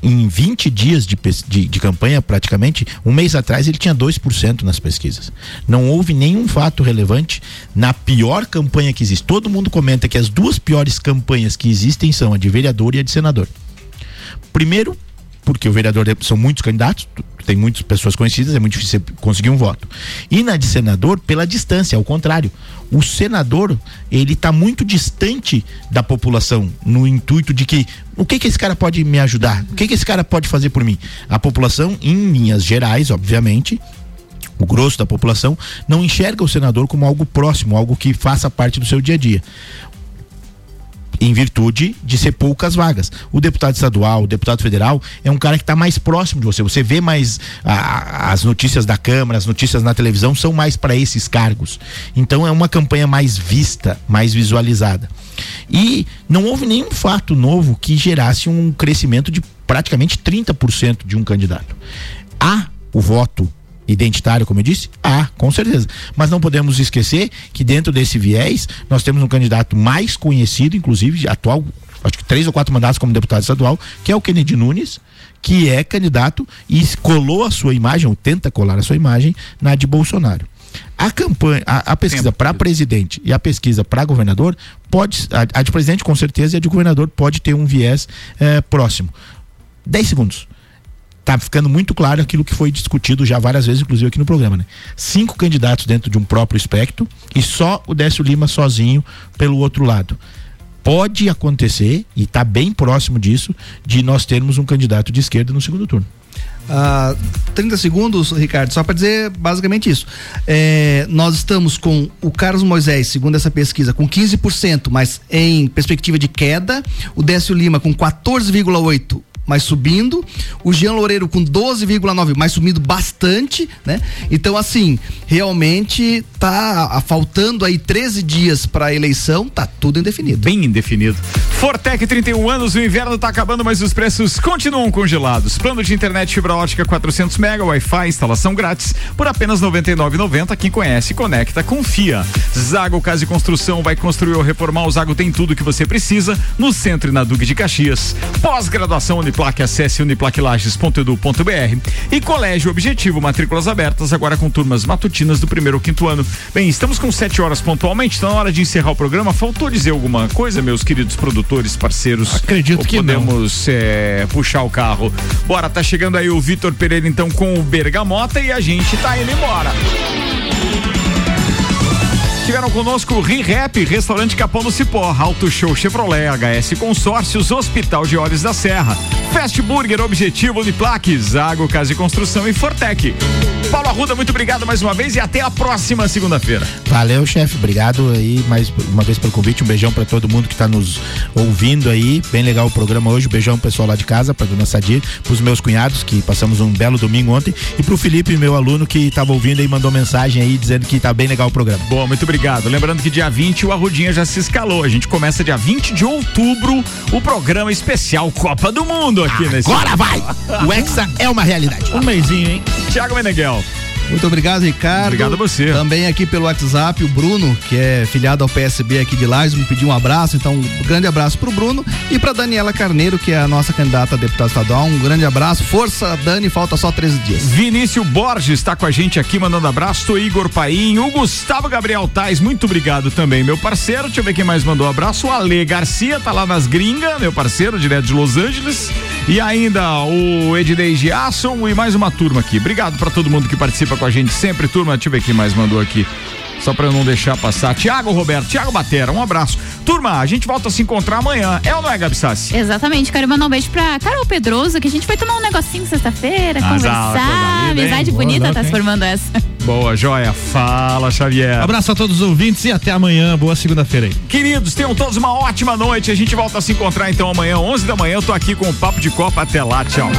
em 20 dias de, de, de campanha, praticamente, um mês atrás ele tinha 2% nas pesquisas. Não houve nenhum fato relevante na pior campanha que existe. Todo mundo comenta que as duas piores campanhas que existem são a de vereador e a de senador. Primeiro, porque o vereador são muitos candidatos, tem muitas pessoas conhecidas, é muito difícil conseguir um voto. E na de senador, pela distância, ao contrário. O senador, ele está muito distante da população, no intuito de que o que que esse cara pode me ajudar? O que que esse cara pode fazer por mim? A população, em linhas gerais, obviamente, o grosso da população não enxerga o senador como algo próximo, algo que faça parte do seu dia a dia em virtude de ser poucas vagas. O deputado estadual, o deputado federal é um cara que está mais próximo de você. Você vê mais a- as notícias da Câmara, as notícias na televisão são mais para esses cargos. Então é uma campanha mais vista, mais visualizada. E não houve nenhum fato novo que gerasse um crescimento de praticamente 30% de um candidato. Há o voto identitário, como eu disse? Há, com certeza. Mas não podemos esquecer que dentro desse viés, nós temos um candidato mais conhecido, inclusive, atual, acho que três ou quatro mandatos como deputado estadual, que é o Kennedy Nunes, que é candidato e colou a sua imagem, ou tenta colar a sua imagem, na de Bolsonaro. A campanha, a, a pesquisa para presidente e a pesquisa para governador pode, a, a de presidente com certeza e a de governador pode ter um viés eh, próximo. 10 segundos. Tá ficando muito claro aquilo que foi discutido já várias vezes, inclusive aqui no programa, né? Cinco candidatos dentro de um próprio espectro e só o Décio Lima sozinho pelo outro lado. Pode acontecer, e está bem próximo disso, de nós termos um candidato de esquerda no segundo turno. Ah, 30 segundos, Ricardo, só para dizer basicamente isso. É, nós estamos com o Carlos Moisés, segundo essa pesquisa, com 15%, mas em perspectiva de queda. O Décio Lima com 14,8%. Mas subindo, o Jean Loureiro com 12,9, mas subindo bastante, né? Então, assim, realmente tá faltando aí 13 dias para a eleição, tá tudo indefinido. Bem indefinido. Fortec 31 anos, o inverno tá acabando, mas os preços continuam congelados. Plano de internet fibra ótica 400 mega, Wi-Fi, instalação grátis por apenas 99,90. Quem conhece, conecta, confia. Zago Casa e Construção vai construir ou reformar. O Zago tem tudo que você precisa no centro e na Duque de Caxias. Pós-graduação Uniplaque, acesse uniplaquilages.edu.br. E Colégio Objetivo, matrículas abertas agora com turmas matutinas do primeiro ao quinto ano. Bem, estamos com 7 horas pontualmente, então na hora de encerrar o programa, faltou dizer alguma coisa, meus queridos produtores, parceiros? Acredito Ou que não. podemos é, puxar o carro. Bora, tá chegando aí o Vitor Pereira então com o Bergamota e a gente tá indo embora. Tiveram conosco o ReRap, Restaurante Capão do Cipó, Auto Show Chevrolet, HS Consórcios, Hospital de Olhos da Serra, Fast Burger, Objetivo Uniplaque, Zago Casa e Construção e Fortec. Paulo Arruda, muito obrigado mais uma vez e até a próxima segunda-feira. Valeu, chefe. Obrigado aí mais uma vez pelo convite. Um beijão pra todo mundo que tá nos ouvindo aí. Bem legal o programa hoje. Um beijão pro pessoal lá de casa, pra dona Sadir, pros meus cunhados que passamos um belo domingo ontem e pro Felipe, meu aluno que tava ouvindo aí, mandou mensagem aí dizendo que tá bem legal o programa. Bom, muito obrigado. Lembrando que dia 20 o Arrudinha já se escalou. A gente começa dia 20 de outubro o programa especial Copa do Mundo aqui nesse. Agora vai! *laughs* O Hexa é uma realidade. Um mêsinho, hein? Tiago Meneghel. Muito obrigado, Ricardo. Obrigado a você. Também aqui pelo WhatsApp, o Bruno, que é filiado ao PSB aqui de Lages, me pediu um abraço. Então, um grande abraço pro Bruno e pra Daniela Carneiro, que é a nossa candidata a deputada estadual. Um grande abraço. Força, Dani, falta só 13 dias. Vinícius Borges está com a gente aqui, mandando abraço. Tô Igor Paim, o Gustavo Gabriel Tais, muito obrigado também, meu parceiro. Deixa eu ver quem mais mandou abraço. O Ale Garcia tá lá nas gringas, meu parceiro, direto de Los Angeles. E ainda o Ednei Giasson e mais uma turma aqui. Obrigado para todo mundo que participa com a gente sempre, turma. Deixa eu ver quem mais mandou aqui. Só pra eu não deixar passar. Tiago Roberto, Tiago Batera, um abraço. Turma, a gente volta a se encontrar amanhã. É ou não é, Gabi Sassi? Exatamente, quero mandar um beijo pra Carol Pedroso, que a gente foi tomar um negocinho sexta-feira, Ah, conversar. hein? Amizade Boa, bonita louco, tá se formando essa. Boa, joia. Fala, Xavier. Abraço a todos os ouvintes e até amanhã. Boa segunda-feira aí. Queridos, tenham todos uma ótima noite. A gente volta a se encontrar então amanhã, 11 da manhã. Eu tô aqui com o Papo de Copa. Até lá, tchau.